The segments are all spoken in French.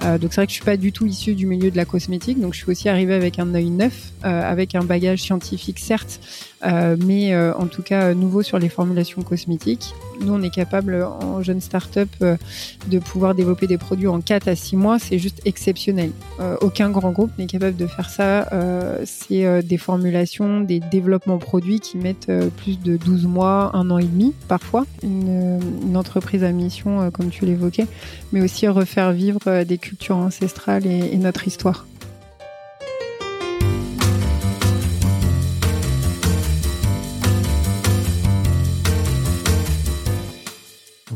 donc c'est vrai que je suis pas du tout issue du milieu de la cosmétique, donc je suis aussi arrivée avec un œil neuf, avec un bagage scientifique certes, mais en tout cas nouveau sur les formulations cosmétiques. Nous, on est capable en jeune start-up de pouvoir développer des produits en 4 à 6 mois, c'est juste exceptionnel. aucun grand groupe n'est capable de faire ça. c'est des formulations, des développements produits qui mettent plus de 12 mois, un an et demi parfois. Une, entreprise à mission, comme tu l'évoquais, mais aussi refaire vivre des cultures ancestrales et notre histoire.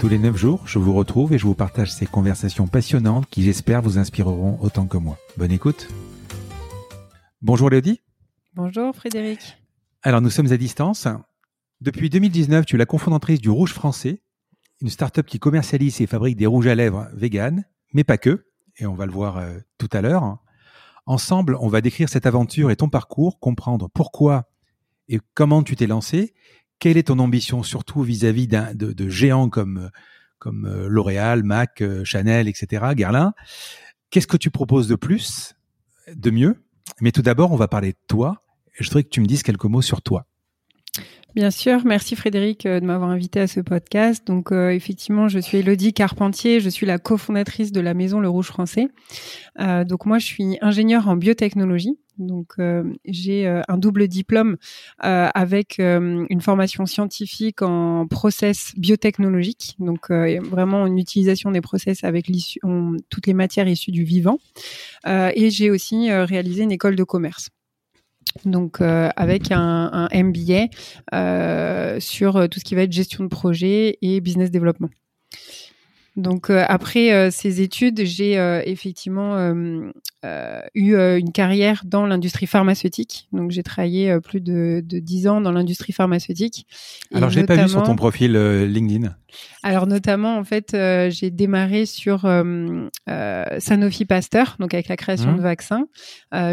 Tous les 9 jours, je vous retrouve et je vous partage ces conversations passionnantes qui j'espère vous inspireront autant que moi. Bonne écoute. Bonjour Léodie. Bonjour Frédéric. Alors nous sommes à distance. Depuis 2019, tu es la cofondatrice du Rouge Français, une start-up qui commercialise et fabrique des rouges à lèvres vegan, mais pas que, et on va le voir euh, tout à l'heure. Ensemble, on va décrire cette aventure et ton parcours, comprendre pourquoi et comment tu t'es lancé quelle est ton ambition, surtout vis-à-vis de, géants comme, comme euh, L'Oréal, Mac, euh, Chanel, etc., Guerlain? Qu'est-ce que tu proposes de plus, de mieux? Mais tout d'abord, on va parler de toi. Je voudrais que tu me dises quelques mots sur toi. Bien sûr, merci Frédéric euh, de m'avoir invité à ce podcast. Donc effectivement, je suis Elodie Carpentier, je suis la cofondatrice de la maison Le Rouge Français. donc moi, je suis ingénieure en biotechnologie. Donc euh, j'ai euh, un double diplôme euh, avec une formation scientifique en process biotechnologique, donc vraiment une utilisation des process avec toutes les matières issues du vivant. et j'ai aussi réalisé une école de commerce donc avec un, MBA sur tout ce qui va être gestion de projet et business développement. Donc euh, après euh, ces études, j'ai euh, eu une carrière dans l'industrie pharmaceutique. Donc j'ai travaillé plus de, de 10 ans dans l'industrie pharmaceutique. Alors je l'ai pas vu sur ton profil LinkedIn. Alors notamment en fait, j'ai démarré sur Sanofi Pasteur, donc avec la création de mmh. vaccins.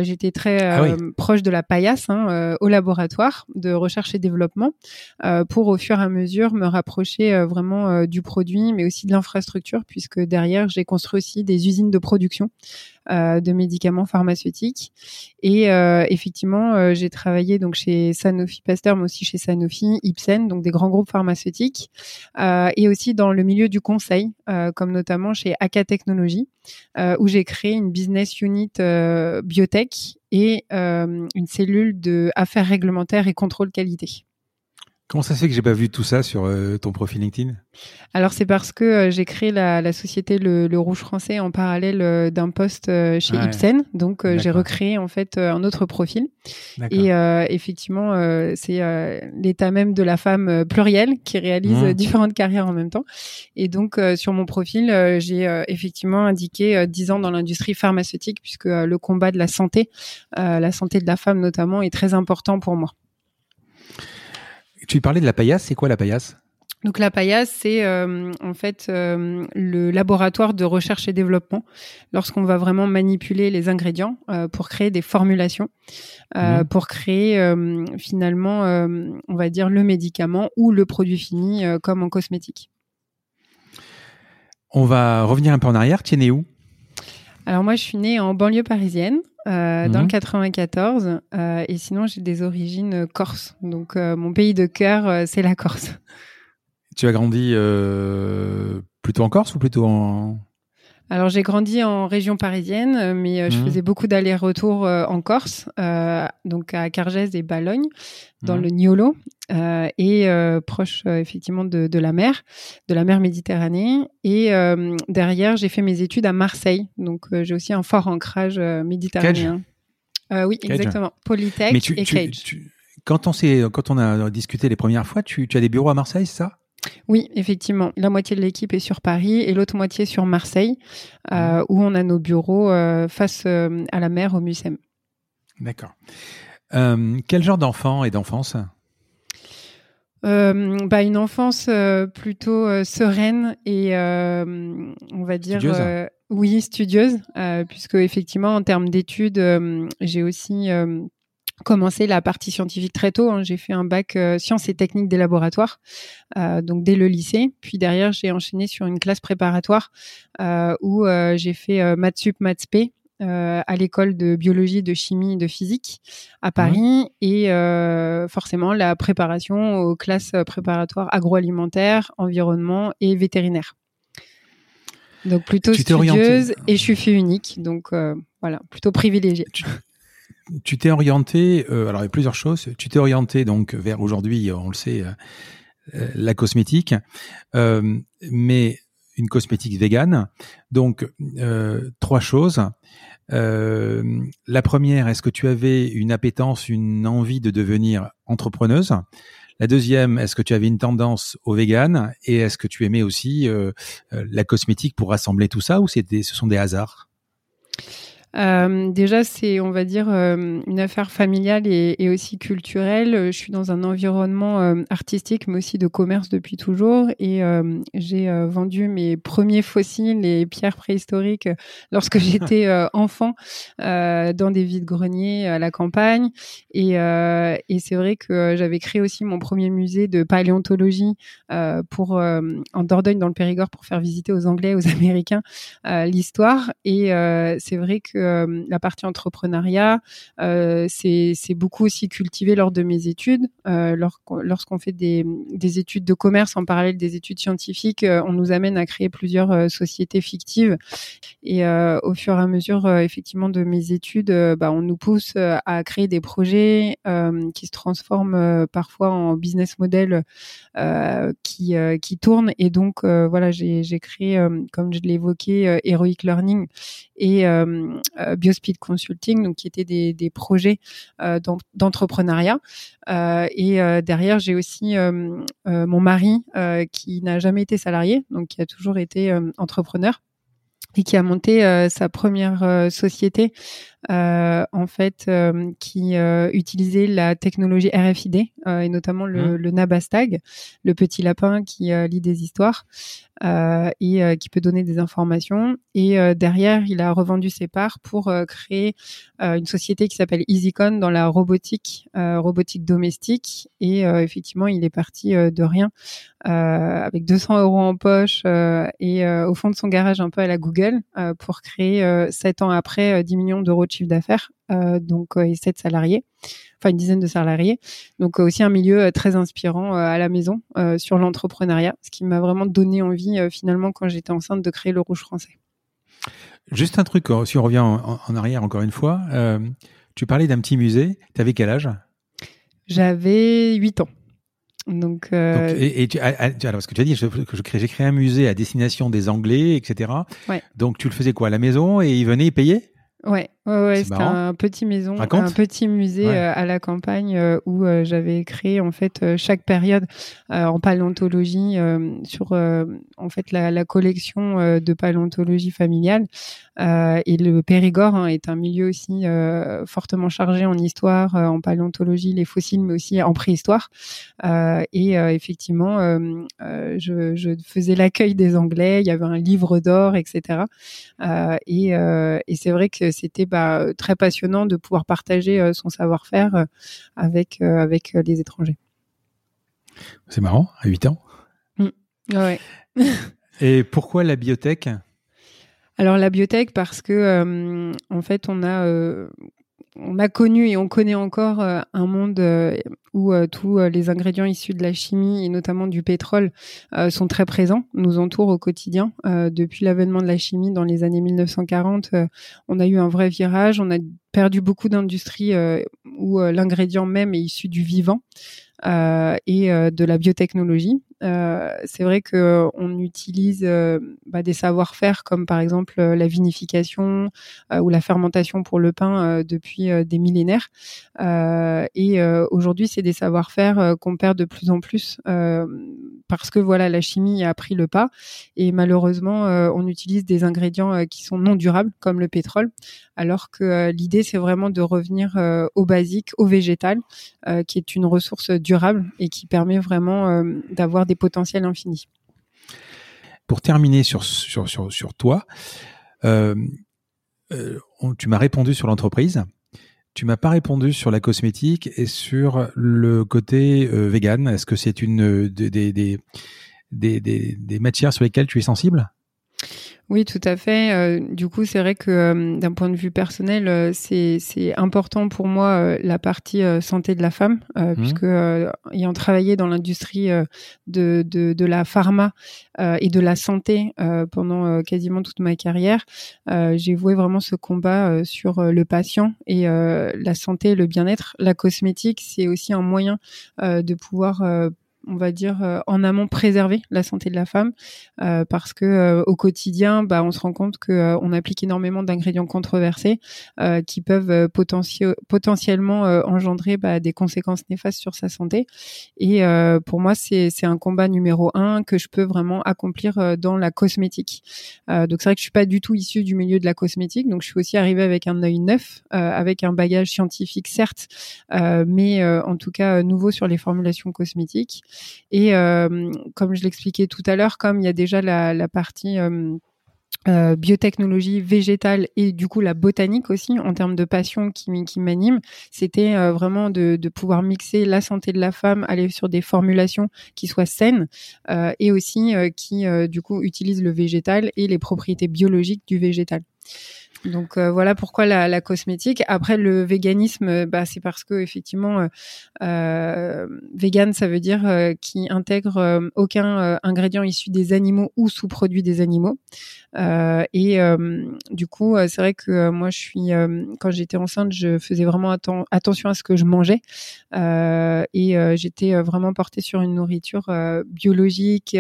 J'étais très ah proche de la paillasse hein, au laboratoire de recherche et développement pour au fur et à mesure me rapprocher vraiment du produit, mais aussi de l'infrastructure puisque derrière, j'ai construit aussi des usines de production euh, de médicaments pharmaceutiques. Et euh, effectivement, euh, j'ai travaillé donc chez Sanofi Pasteur, mais aussi chez Sanofi, Ipsen, donc des grands groupes pharmaceutiques, et aussi dans le milieu du conseil, comme notamment chez AK Technologies, où j'ai créé une business unit biotech et une cellule de affaires réglementaires et contrôle qualité. Comment ça se fait que j'ai pas vu tout ça sur euh, ton profil LinkedIn? Alors c'est parce que euh, j'ai créé la, société le, Rouge Français en parallèle euh, d'un poste chez ah Ipsen, donc j'ai recréé en fait un autre profil. Et effectivement, c'est l'état même de la femme plurielle qui réalise mmh. différentes carrières en même temps. Et donc sur mon profil, j'ai effectivement indiqué 10 ans dans l'industrie pharmaceutique puisque le combat de la santé, la santé de la femme notamment, est très important pour moi. Tu parlais de la paillasse, c'est quoi la paillasse? Donc la paillasse, c'est euh, en fait euh, le laboratoire de recherche et développement lorsqu'on va vraiment manipuler les ingrédients euh, pour créer des formulations, mhm. pour créer finalement, on va dire, le médicament ou le produit fini comme en cosmétique. On va revenir un peu en arrière. Tu es né où? Alors moi, je suis née en banlieue parisienne, euh, dans le 94, mhm. euh, et sinon j'ai des origines corse. Donc euh, mon pays de cœur, c'est la Corse. Tu as grandi plutôt en Corse ou plutôt en Alors j'ai grandi en région parisienne, mais je mmh. faisais beaucoup d'allers-retours en Corse, donc à Cargèse et Balogne, dans mmh. le Niolo, et proche effectivement de, de, la mer, de la mer Méditerranée. Et derrière, j'ai fait mes études à Marseille, donc j'ai aussi un fort ancrage méditerranéen. oui, exactement. Polytech et Cage. quand on quand on a discuté les premières fois, tu, tu as des bureaux à Marseille, ça? Oui, effectivement. La moitié de l'équipe est sur Paris et l'autre moitié sur Marseille, euh, mmh. où on a nos bureaux euh, face euh, à la mer au MUSEM. D'accord. quel genre d'enfant et d'enfance? Bah, une enfance plutôt sereine et on va dire studieuse. oui studieuse puisque effectivement en termes d'études j'ai aussi commencé la partie scientifique très tôt. Hein. J'ai fait un bac euh, sciences et techniques des laboratoires, euh, donc dès le lycée. Puis derrière, j'ai enchaîné sur une classe préparatoire euh, où j'ai fait maths sup, maths p. à l'école de biologie, de chimie, de physique à Paris et forcément la préparation aux classes préparatoires agroalimentaire, environnement et vétérinaire. Donc plutôt studieuse et je suis fille unique, donc voilà, plutôt privilégiée tu t'es orienté, euh, alors il y a plusieurs choses. Tu t'es orienté donc vers aujourd'hui, on le sait, euh, euh, la cosmétique, mais une cosmétique végane. Donc trois choses. la première, est-ce que tu avais une appétence, une envie de devenir entrepreneuse? La deuxième, est-ce que tu avais une tendance au vegan? Et est-ce que tu aimais aussi la cosmétique pour rassembler tout ça ou c'était, ce sont des hasards? Euh, déjà, c'est, on va dire, euh, une affaire familiale et, et, aussi culturelle. Je suis dans un environnement euh, artistique, mais aussi de commerce depuis toujours. Et euh, j'ai vendu mes premiers fossiles et pierres préhistoriques lorsque j'étais enfant dans des vides-greniers à la campagne. Et, et c'est vrai que j'avais créé aussi mon premier musée de paléontologie pour en Dordogne, dans le Périgord, pour faire visiter aux Anglais, aux Américains l'histoire. Et c'est vrai que euh, la partie entrepreneuriat, euh, c'est beaucoup aussi cultivé lors de mes études. Euh, lorsqu'on fait des, études de commerce en parallèle des études scientifiques, on nous amène à créer plusieurs sociétés fictives. Et au fur et à mesure, effectivement, de mes études, bah, on nous pousse à créer des projets qui se transforment parfois en business model qui, qui tournent. Et donc, voilà, j'ai créé, comme je l'ai évoqué, Heroic Learning et Biospeed Consulting, donc qui étaient des, des projets euh, d'entrepreneuriat. Euh, et derrière, j'ai aussi mon mari qui n'a jamais été salarié, donc qui a toujours été entrepreneur et qui a monté sa première société en fait qui utilisait la technologie RFID et notamment le, mmh. le, Nabastag, le petit lapin qui lit des histoires. Euh, et euh, qui peut donner des informations. Et euh, derrière, il a revendu ses parts pour créer une société qui s'appelle EasyCon dans la robotique, robotique domestique. Et effectivement, il est parti de rien avec 200 euros en poche et au fond de son garage un peu à la Google pour créer sept ans après 10 millions d'euros de chiffre d'affaires donc et 7 salariés enfin une dizaine de salariés. Donc aussi un milieu euh, très inspirant euh, à la maison euh, sur l'entrepreneuriat, ce qui m'a vraiment donné envie finalement quand j'étais enceinte de créer le Rouge français. Juste un truc, si on revient en, arrière encore une fois, tu parlais d'un petit musée, tu avais quel âge? J'avais 8 ans. Donc, et, tu, alors ce que tu as dit, j'ai créé un musée à destination des Anglais, etc. Donc tu le faisais quoi à la maison et ils venaient payer? Ouais, ouais, c'était un petit maison, un petit musée euh, à la campagne euh, où euh, j'avais créé en fait chaque période en paléontologie sur en fait la, la collection de paléontologie familiale et le Périgord hein, est un milieu aussi fortement chargé en histoire, en paléontologie, les fossiles, mais aussi en préhistoire. et effectivement, je, je, faisais l'accueil des Anglais. Il y avait un livre d'or, etc. et, et c'est vrai que c'était bah, très passionnant de pouvoir partager euh, son savoir-faire euh, avec, euh, avec les étrangers. C'est marrant, à 8 ans. Mmh. Ouais. Et pourquoi la biotech? Alors la biotech parce que en fait on a on a connu et on connaît encore un monde où tous les ingrédients issus de la chimie et notamment du pétrole sont très présents, nous entourent au quotidien. depuis l'avènement de la chimie dans les années 1940, on a eu un vrai virage, on a perdu beaucoup d'industries où l'ingrédient même est issu du vivant. Euh, et euh, de la biotechnologie. Euh, c'est vrai que on utilise bah, des savoir-faire comme par exemple la vinification ou la fermentation pour le pain depuis des millénaires. et aujourd'hui, c'est des savoir-faire qu'on perd de plus en plus parce que voilà, la chimie a pris le pas et malheureusement, on utilise des ingrédients qui sont non durables comme le pétrole, alors que l'idée c'est vraiment de revenir au basique, au végétal, qui est une ressource durable et qui permet vraiment euh, d'avoir des potentiels infinis. Pour terminer sur, sur, sur, toi, euh, euh, tu m'as répondu sur l'entreprise. Tu m'as pas répondu sur la cosmétique et sur le côté vegan. Est-ce que c'est une des, des, des, des, matières sur lesquelles tu es sensible? Oui, tout à fait. Euh, du coup, c'est vrai que euh, d'un point de vue personnel, euh, c'est important pour moi la partie santé de la femme, mmh. puisque ayant travaillé dans l'industrie de, de, de, la pharma et de la santé pendant quasiment toute ma carrière, j'ai voué vraiment ce combat sur le patient et la santé le bien-être. La cosmétique, c'est aussi un moyen de pouvoir on va dire euh, en amont préserver la santé de la femme euh, parce que euh, au quotidien bah on se rend compte que on applique énormément d'ingrédients controversés qui peuvent potentiellement engendrer bah, des conséquences néfastes sur sa santé. Et pour moi c'est un combat numéro un que je peux vraiment accomplir dans la cosmétique. Donc c'est vrai que je suis pas du tout issue du milieu de la cosmétique donc je suis aussi arrivée avec un œil neuf avec un bagage scientifique certes mais en tout cas nouveau sur les formulations cosmétiques et euh, comme je l'expliquais tout à l'heure, comme il y a déjà la, partie euh, euh, biotechnologie végétale et du coup la botanique aussi en termes de passion qui, qui m'anime, c'était vraiment de, pouvoir mixer la santé de la femme, aller sur des formulations qui soient saines et aussi qui du coup utilisent le végétal et les propriétés biologiques du végétal. Donc euh, voilà pourquoi la, la, cosmétique. Après le véganisme, bah, c'est parce que effectivement, euh, euh vegan, ça veut dire euh, qui intègre aucun ingrédient issu des animaux ou sous-produit des animaux. et du coup, c'est vrai que moi, je suis quand j'étais enceinte, je faisais vraiment attention à ce que je mangeais et j'étais vraiment portée sur une nourriture biologique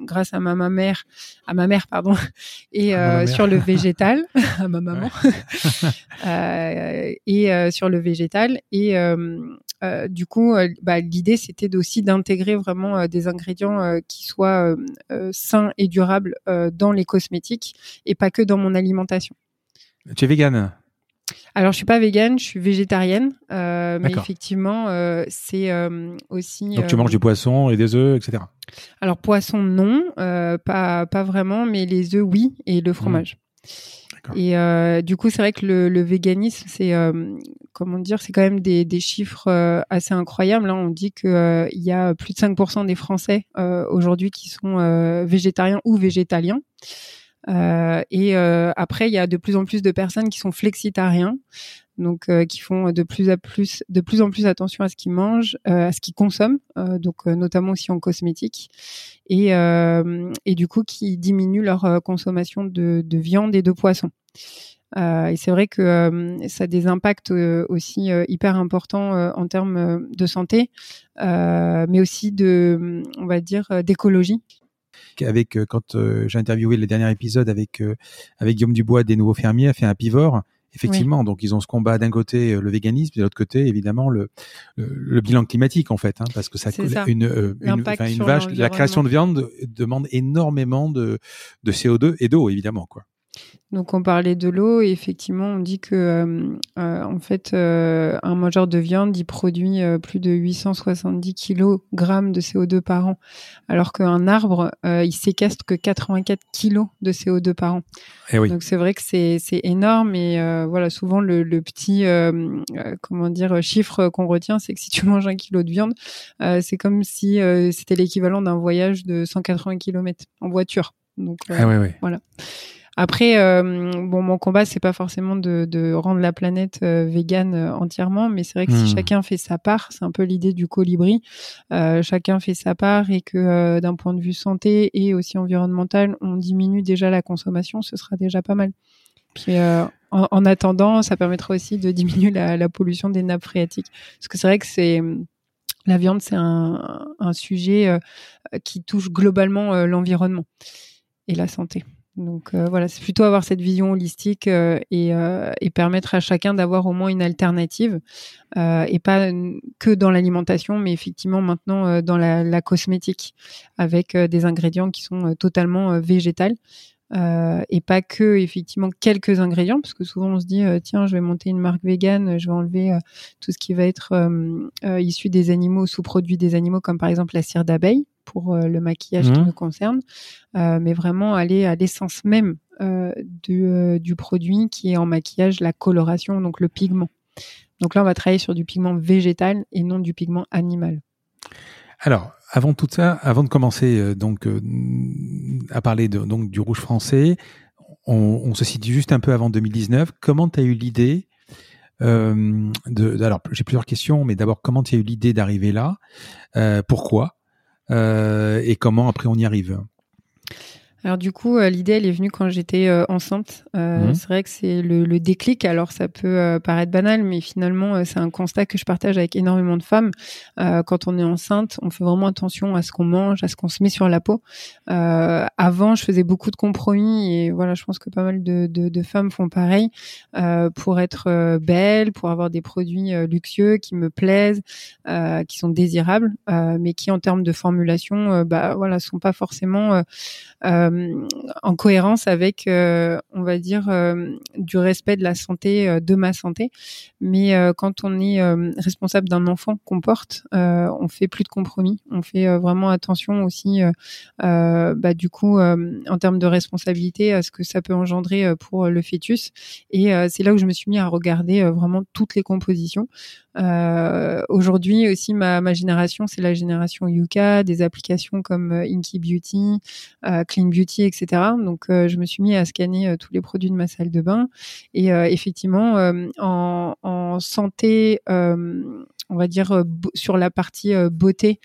grâce à ma, mère, à ma mère pardon, et sur le végétal. ma maman, euh, et euh, sur le végétal. Et euh, du coup, bah, l'idée c'était aussi d'intégrer vraiment des ingrédients qui soient sains et durables dans les cosmétiques et pas que dans mon alimentation. Tu es végane? Alors, je suis pas végane, je suis végétarienne, mais effectivement, c'est aussi. Donc, tu manges du poisson et des œufs, etc. Alors, poisson, non, pas, pas vraiment, mais les œufs, oui, et le mmh. Et euh, du coup, c'est vrai que le, le véganisme, c'est euh, comment dire, c'est quand même des, des chiffres euh, assez incroyables. Là, on dit que euh, il y a plus de 5% des Français aujourd'hui qui sont végétariens ou végétaliens. Et après, il y a de plus en plus de personnes qui sont flexitariens donc euh, qui font de plus à plus de plus en plus attention à ce qu'ils mangent, euh, à ce qu'ils consomment, euh, donc notamment aussi en cosmétique, et et du coup qui diminuent leur consommation de, de viande et de poisson. et c'est vrai que ça a des impacts aussi hyper importants en termes de santé, mais aussi de, on va dire, d'écologie avec quand j'ai interviewé le dernier épisode avec avec Guillaume Dubois des nouveaux fermiers, a fait un pivore Effectivement, donc ils ont ce combat d'un côté euh, le véganisme, de l'autre côté évidemment le, le, bilan climatique en fait, hein, parce que ça, une, euh, une, une vache, la création de viande demande énormément de, de CO2 et d'eau évidemment quoi. Donc on parlait de l'eau et effectivement on dit que euh, euh, en fait euh, un mangeur de viande il produit plus de 870 kg de CO2 par an, alors qu'un arbre il séquestre que 84 kg de CO2 par an. Eh oui. Donc c'est vrai que c'est c'est énorme et voilà souvent le, le petit comment dire chiffre qu'on retient c'est que si tu manges un kilo de viande c'est comme si c'était l'équivalent d'un voyage de 180 km en voiture. Donc ah, oui, oui. voilà. Après, euh, bon, mon combat, c'est pas forcément de, de, rendre la planète euh, végane euh, entièrement, mais c'est vrai que si hmm. chacun fait sa part, c'est un peu l'idée du colibri. chacun fait sa part et que d'un point de vue santé et aussi environnemental, on diminue déjà la consommation, ce sera déjà pas mal. Puis en, en, attendant, ça permettra aussi de diminuer la, la pollution des nappes phréatiques, parce que c'est vrai que c'est la viande, c'est un, un, sujet qui touche globalement l'environnement et la santé. Donc euh, voilà, c'est plutôt avoir cette vision holistique euh, et, euh, et, permettre à chacun d'avoir au moins une alternative et pas que dans l'alimentation, mais effectivement maintenant dans la, cosmétique avec des ingrédients qui sont totalement végétals. et pas que effectivement quelques ingrédients parce que souvent on se dit tiens je vais monter une marque végane je vais enlever tout ce qui va être issu des animaux sous-produits des animaux comme par exemple la cire d'abeille pour euh, le maquillage qui mmh. concerne, euh, mais vraiment aller à l'essence même euh, du, du, produit qui est en maquillage, la coloration, donc le pigment. Donc là, on va travailler sur du pigment végétal et non du pigment animal. Alors, avant tout ça, avant de commencer donc à parler de, donc du rouge français, on, se situe juste un peu avant 2019. Comment tu as eu l'idée de, alors j'ai plusieurs questions, mais d'abord comment tu as eu l'idée d'arriver là? Pourquoi? Et comment après on y arrive? Alors du coup, euh, l'idée, elle est venue quand j'étais euh, enceinte. Euh, mhm. C'est vrai que c'est le, le, déclic. Alors ça peut paraître banal, mais finalement, c'est un constat que je partage avec énormément de femmes. quand on est enceinte, on fait vraiment attention à ce qu'on mange, à ce qu'on se met sur la peau. avant, je faisais beaucoup de compromis et voilà, je pense que pas mal de, de, de femmes font pareil pour être belles, pour avoir des produits luxueux qui me plaisent, qui sont désirables, mais qui en termes de formulation, bah voilà, sont pas forcément en cohérence avec, euh, on va dire, euh, du respect de la santé, euh, de ma santé. Mais quand on est responsable d'un enfant qu'on porte, on fait plus de compromis. On fait vraiment attention aussi, bah, du coup, en termes de responsabilité, à ce que ça peut engendrer pour le fœtus. Et c'est là où je me suis mis à regarder vraiment toutes les compositions. Aujourd'hui aussi, ma, génération, c'est la génération Yuka, des applications comme Inky Beauty, euh, Clean Beauty, etc. Donc, euh, je me suis mis à scanner euh, tous les produits de ma salle de bain. Et effectivement, en, en, santé, on va dire sur la partie beauté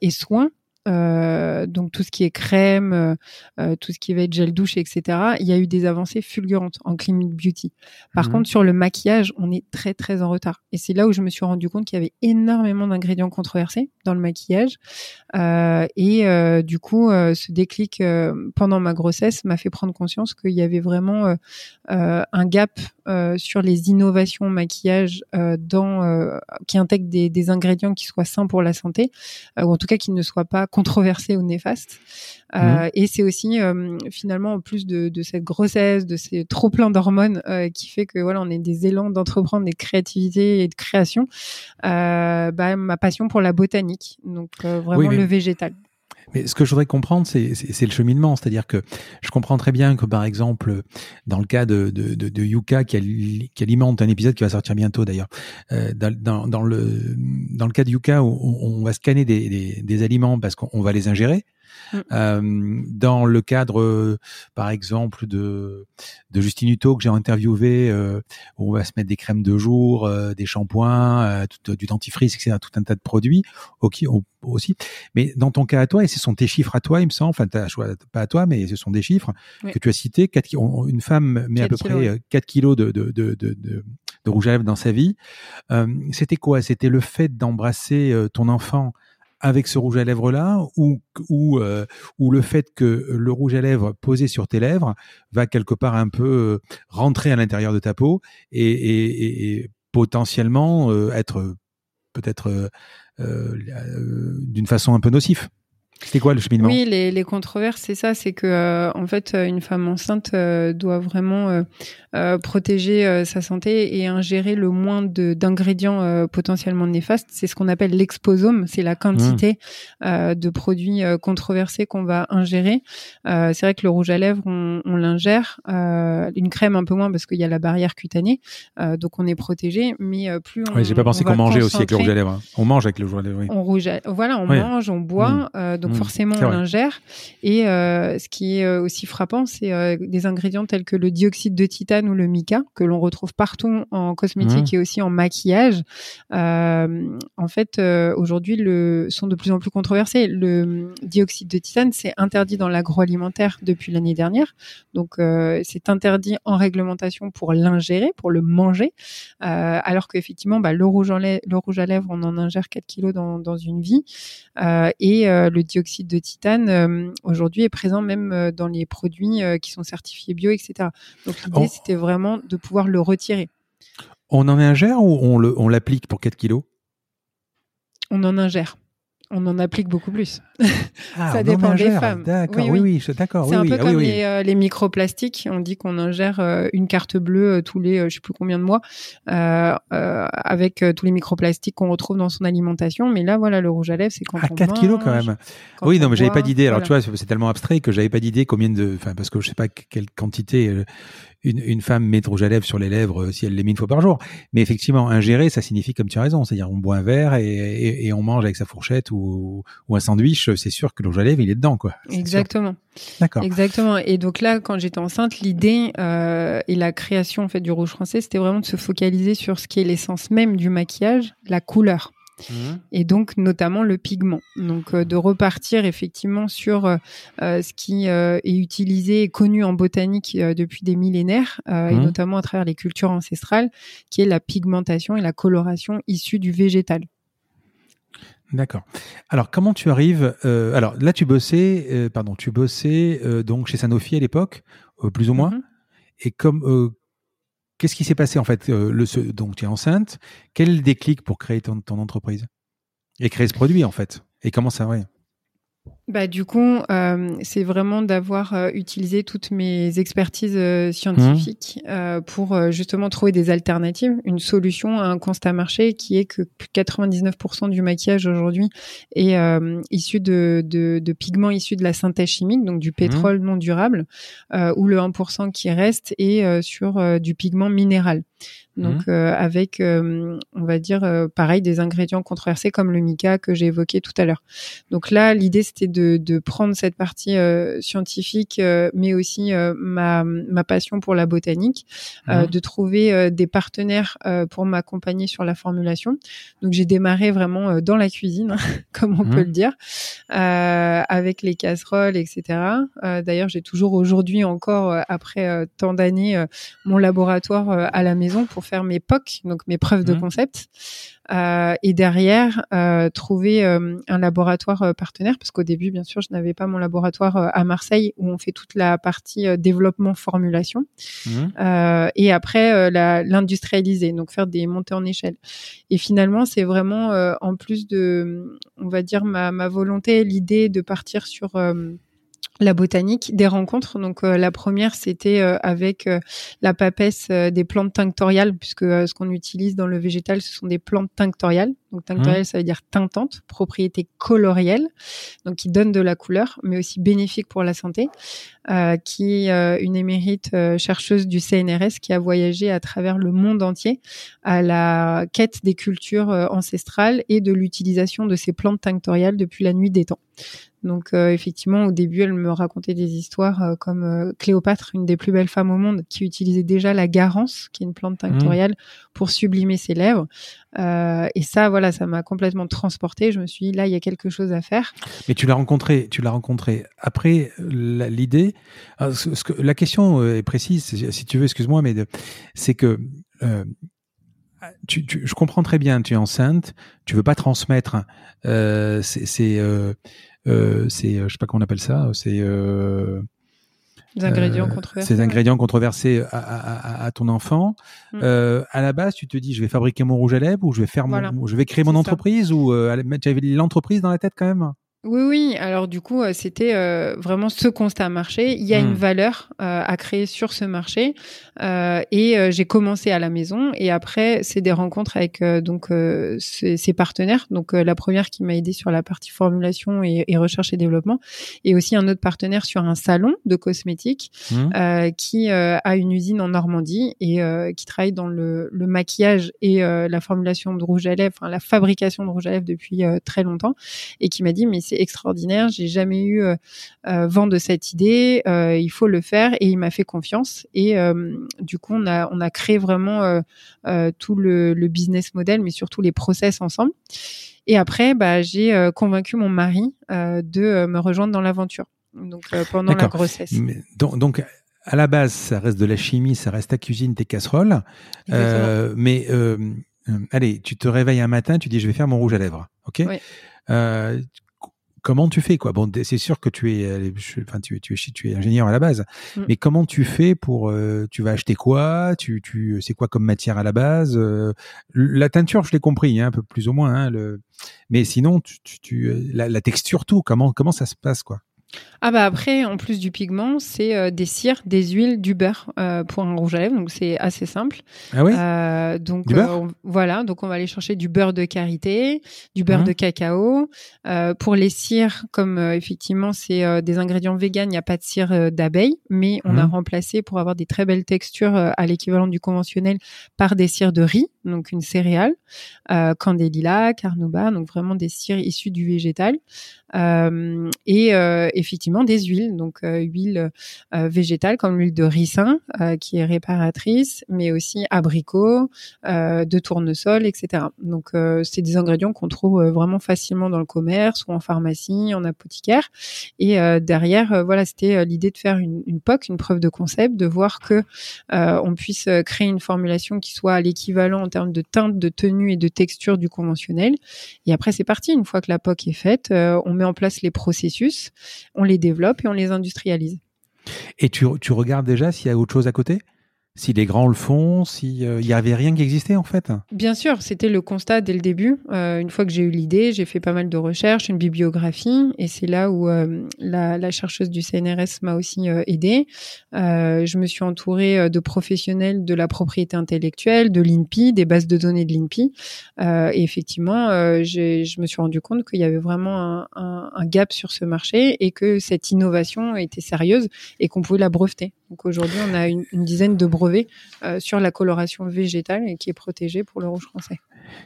et soins, euh, donc tout ce qui est crème, euh, euh, tout ce qui va être gel douche, etc. Il y a eu des avancées fulgurantes en clean beauty. Par mhm. contre, sur le maquillage, on est très très en retard. Et c'est là où je me suis rendu compte qu'il y avait énormément d'ingrédients controversés dans le maquillage. et du coup, ce déclic pendant ma grossesse m'a fait prendre conscience qu'il y avait vraiment un gap sur les innovations maquillage dans qui intègrent des, des, ingrédients qui soient sains pour la santé, ou en tout cas qui ne soient pas controversé ou néfaste. Euh, mmh. Et c'est aussi euh, finalement en plus de, de, cette grossesse, de ces trop plein d'hormones euh, qui fait que voilà on est des élans d'entreprendre des créativités et de création. bah, ma passion pour la botanique, donc vraiment le végétal. Mais ce que je voudrais comprendre, c'est le cheminement. C'est-à-dire que je comprends très bien que, par exemple, dans le cas de, de, de, de Yuka, qui, alimente un épisode qui va sortir bientôt d'ailleurs, euh, dans, dans, le, dans le cas de Yuka, où on, va scanner des, des, des aliments parce qu'on va les ingérer, Mm. Euh, dans le cadre, euh, par exemple, de, de Justine Hutto que j'ai interviewé, euh, où on va se mettre des crèmes de jour, des shampoings, tout, du dentifrice, etc., tout un tas de produits ok, aussi. Mais dans ton cas à toi, et ce sont tes chiffres à toi, il me semble, enfin, pas à toi, mais ce sont des chiffres que tu as cités. une femme met à peu près 4 kilos de, de, de, de, de rouge à lèvres dans sa vie. C'était quoi? C'était le fait d'embrasser ton enfant avec ce rouge à lèvres là ou ou euh, ou le fait que le rouge à lèvres posé sur tes lèvres va quelque part un peu euh, rentrer à l'intérieur de ta peau et, et, et potentiellement euh, être peut-être d'une façon un peu nocif. C'est quoi le cheminement Oui, les, les controverses, c'est ça, c'est que en fait, une femme enceinte doit vraiment euh, protéger euh, sa santé et ingérer le moins d'ingrédients euh, potentiellement néfastes. C'est ce qu'on appelle l'exposome, c'est la quantité mmh. de produits controversés qu'on va ingérer. c'est vrai que le rouge à lèvres, on, on l'ingère, une crème un peu moins parce qu'il y a la barrière cutanée, donc on est protégé. Mais plus on, oui, j'ai pas pensé qu'on mangeait aussi avec le rouge à lèvres. Hein. On mange avec le rouge à lèvres. Oui. On rouge, voilà, on mange, on boit. Mmh. Donc Mmh, forcément on l'ingère. Et euh, ce qui est euh, aussi frappant, c'est euh, des ingrédients tels que le dioxyde de titane ou le mica que l'on retrouve partout en cosmétique Mmh. et aussi en maquillage. Euh, en fait, aujourd'hui, le sont de plus en plus controversés. Le dioxyde de titane, c'est interdit dans l'agroalimentaire depuis l'année dernière. Donc, c'est interdit en réglementation pour l'ingérer, pour le manger, alors qu'effectivement, bah, le rouge en le rouge à lèvres, on en ingère 4 kilos dans, dans une vie. Et le dioxyde de titane, euh, aujourd'hui, est présent même euh, dans les produits euh, qui sont certifiés bio, etc. Donc, l'idée, Oh. c'était vraiment de pouvoir le retirer. On en ingère ou on le- on l'applique pour 4 kilos? On en ingère. On en applique beaucoup plus. Ah, Ça dépend des femmes. D'accord, Oui, oui, oui. je- d'accord. C'est oui, un peu ah comme. Les, euh, les microplastiques. On dit qu'on ingère euh, une carte bleue euh, tous les, je sais plus combien de mois, avec tous les microplastiques qu'on retrouve dans son alimentation. Mais là, voilà, le rouge à lèvres, c'est quand À on 4 kilos quand même. quand Oui, on non, mais j'avais boit, pas d'idée. Alors, voilà. tu vois, c'est tellement abstrait que j'avais pas d'idée combien de, enfin, parce que je sais pas quelle quantité une, une femme met de rouge à lèvres sur les lèvres euh, si elle les met une fois par jour. Mais effectivement, ingérer, ça signifie, comme tu as raison, c'est-à-dire on boit un verre et, et, et on mange avec sa fourchette ou, ou un sandwich. C'est sûr que le rouge à lèvres, il est dedans, quoi. Exactement. D'accord. Exactement. Et donc là, quand j'étais enceinte, l'idée euh, et la création en fait du rouge français, c'était vraiment de se focaliser sur ce qui est l'essence même du maquillage, la couleur. Mhm. et donc notamment le pigment. Donc euh, de repartir effectivement sur euh, euh, ce qui euh, est utilisé et connu en botanique depuis des millénaires, et Mhm. notamment à travers les cultures ancestrales, qui est la pigmentation et la coloration issue du végétal. D'accord. Alors, comment tu arrives euh, Alors là, tu bossais, euh, pardon, tu bossais euh, donc chez Sanofi à l'époque, plus ou moins. Mhm. Et comme qu'est-ce qui s'est passé en fait euh, le, ce- Donc, tu es enceinte. Quel déclic pour créer ton, entreprise et créer ce produit en fait? Et comment ça ouais. Bah, du coup, euh, c'est vraiment d'avoir euh, utilisé toutes mes expertises euh, scientifiques euh, pour euh, justement trouver des alternatives, une solution à un constat marché qui est que plus de 99% du maquillage aujourd'hui est euh, issu de, de, de pigments issus de la synthèse chimique, donc du pétrole non durable, euh, où le 1% qui reste est euh, sur euh, du pigment minéral. Donc euh, avec, euh, on va dire, euh, pareil, des ingrédients controversés comme le mica que j'ai évoqué tout à l'heure. Donc là, l'idée, c'était de, de prendre cette partie scientifique, mais aussi ma, ma passion pour la botanique, Mhm. de trouver des partenaires pour m'accompagner sur la formulation. Donc j'ai démarré vraiment dans la cuisine, comme on Mhm. peut le dire, avec les casseroles, etc. D'ailleurs, j'ai toujours aujourd'hui encore, après tant d'années, mon laboratoire à la maison pour faire mes POC, donc mes preuves de Mhm. concept. Euh, et derrière, euh, trouver euh, un laboratoire partenaire, parce qu'au début, bien sûr, je n'avais pas mon laboratoire à Marseille où on fait toute la partie développement formulation, Mhm. et après l'industrialiser, donc faire des montées en échelle. Et finalement, c'est vraiment en plus de, on va dire ma, ma volonté, l'idée de partir sur la botanique, des rencontres. Donc euh, la première, c'était euh, avec euh, la papesse euh, des plantes tinctoriales, puisque euh, ce qu'on utilise dans le végétal, ce sont des plantes tinctoriales. Donc tinctoriales, ça veut dire teintantes, propriétés colorielles, donc qui donnent de la couleur, mais aussi bénéfiques pour la santé. Euh, qui est euh, une émérite euh, chercheuse du CNRS qui a voyagé à travers le monde entier à la quête des cultures euh, ancestrales et de l'utilisation de ces plantes tinctoriales depuis la nuit des temps. Donc euh, effectivement, au début, elle me racontait des histoires euh, comme euh, Cléopâtre, une des plus belles femmes au monde, qui utilisait déjà la garance, qui est une plante tinctoriale, pour sublimer ses lèvres. Et ça, voilà, ça m'a complètement transportée. Je me suis dit, là, il y a quelque chose à faire. Mais tu l'as rencontré, tu l'as rencontré après l'idée. ah, La question est précise, si tu veux, excuse-moi, mais c'est que tu, tu- je comprends très bien. Tu es enceinte, tu veux pas transmettre. Euh, c'est, euh, c'est, euh, je sais pas comment on appelle ça. C'est euh, Des ingrédients euh, controversés. Ces ouais. ingrédients controversés à, à- à- ton enfant. Mm. Euh, à la base, tu te dis, je vais fabriquer mon rouge à lèvres ou je vais faire Voilà. mon, je vais créer mon ça. entreprise ou euh, tu avais l'entreprise dans la tête quand même. Oui, oui. Alors du coup, euh, c'était euh, vraiment ce constat marché. Il y a Hmm. une valeur euh, à créer sur ce marché, euh, et euh, j'ai commencé à la maison. Et après, c'est des rencontres avec euh, donc euh, ces, ces partenaires. Donc euh, la première qui m'a aidé sur la partie formulation et, et recherche et développement, et aussi un autre partenaire sur un salon de cosmétiques euh, qui euh, a une usine en Normandie et euh, qui travaille dans le, le maquillage et euh, la formulation de rouge à lèvres, enfin la fabrication de rouge à lèvres depuis euh, très longtemps, et qui m'a dit mais c'est c'est extraordinaire, j'ai jamais eu vent de cette idée, il faut le faire et il m'a fait confiance et du coup on a on a créé vraiment tout le, le business model mais surtout les process ensemble. Et après, bah, j'ai convaincu mon mari de me rejoindre dans l'aventure. Donc pendant la grossesse. donc, donc, à la base, ça reste de la chimie, ça reste ta cuisine, tes casseroles. Euh, mais euh, allez, tu te réveilles un matin, tu dis je vais faire mon rouge à lèvres, ok? Euh, Comment tu fais quoi? Bon, c'est sûr que tu es, enfin tu, tu es, tu es ingénieur à la base, mm. mais comment tu fais pour, tu vas acheter quoi? Tu, tu, c'est quoi comme matière à la base? La teinture, je l'ai compris, hein, un peu plus ou moins. Hein, le... Mais sinon, tu, tu, la, la texture, tout. Comment, comment ça se passe quoi? Ah bah après, en plus du pigment, c'est euh, des cires, des huiles, du beurre euh, pour un rouge à lèvres, donc c'est assez simple. Ah oui. Euh, donc voilà, donc on va aller chercher du beurre de karité, du beurre mmh. de cacao. pour les cires, comme effectivement c'est des ingrédients véganes, il n'y a pas de cire d'abeille, mais on a mmh. remplacé pour avoir des très belles textures à l'équivalent du conventionnel par des cires de riz, donc une céréale, candélila, carnauba, donc vraiment des cires issues du végétal. et effectivement des huiles, donc euh, huile euh, végétale comme l'huile de ricin euh, qui est réparatrice, mais aussi abricot, de tournesol, etc. Donc c'est des ingrédients qu'on trouve vraiment facilement dans le commerce ou en pharmacie, en apothicaire. Et derrière, voilà, c'était l'idée de faire une, une, POC, une preuve de concept, de voir que on puisse créer une formulation qui soit l'équivalent en termes de teinte, de tenue et de texture du conventionnel. Et après, c'est parti. Une fois que la POC est faite, on met en place les processus on les développe et on les industrialise. Et tu, tu regardes déjà s'il y a autre chose à côté? Si les grands le font, s'il euh, n'y avait rien qui existait en fait Bien sûr, c'était le constat dès le début. Euh, une fois que j'ai eu l'idée, j'ai fait pas mal de recherches, une bibliographie, et c'est là où euh, la, chercheuse du CNRS m'a aussi aidée. je me suis entourée de professionnels de la propriété intellectuelle, de l'INPI, des bases de données de l'INPI, et effectivement, je me suis rendu compte qu'il y avait vraiment un, gap sur ce marché et que cette innovation était sérieuse et qu'on pouvait la breveter. Donc aujourd'hui, on a une dizaine de brevets euh, sur la coloration végétale et qui est protégée pour le rouge français.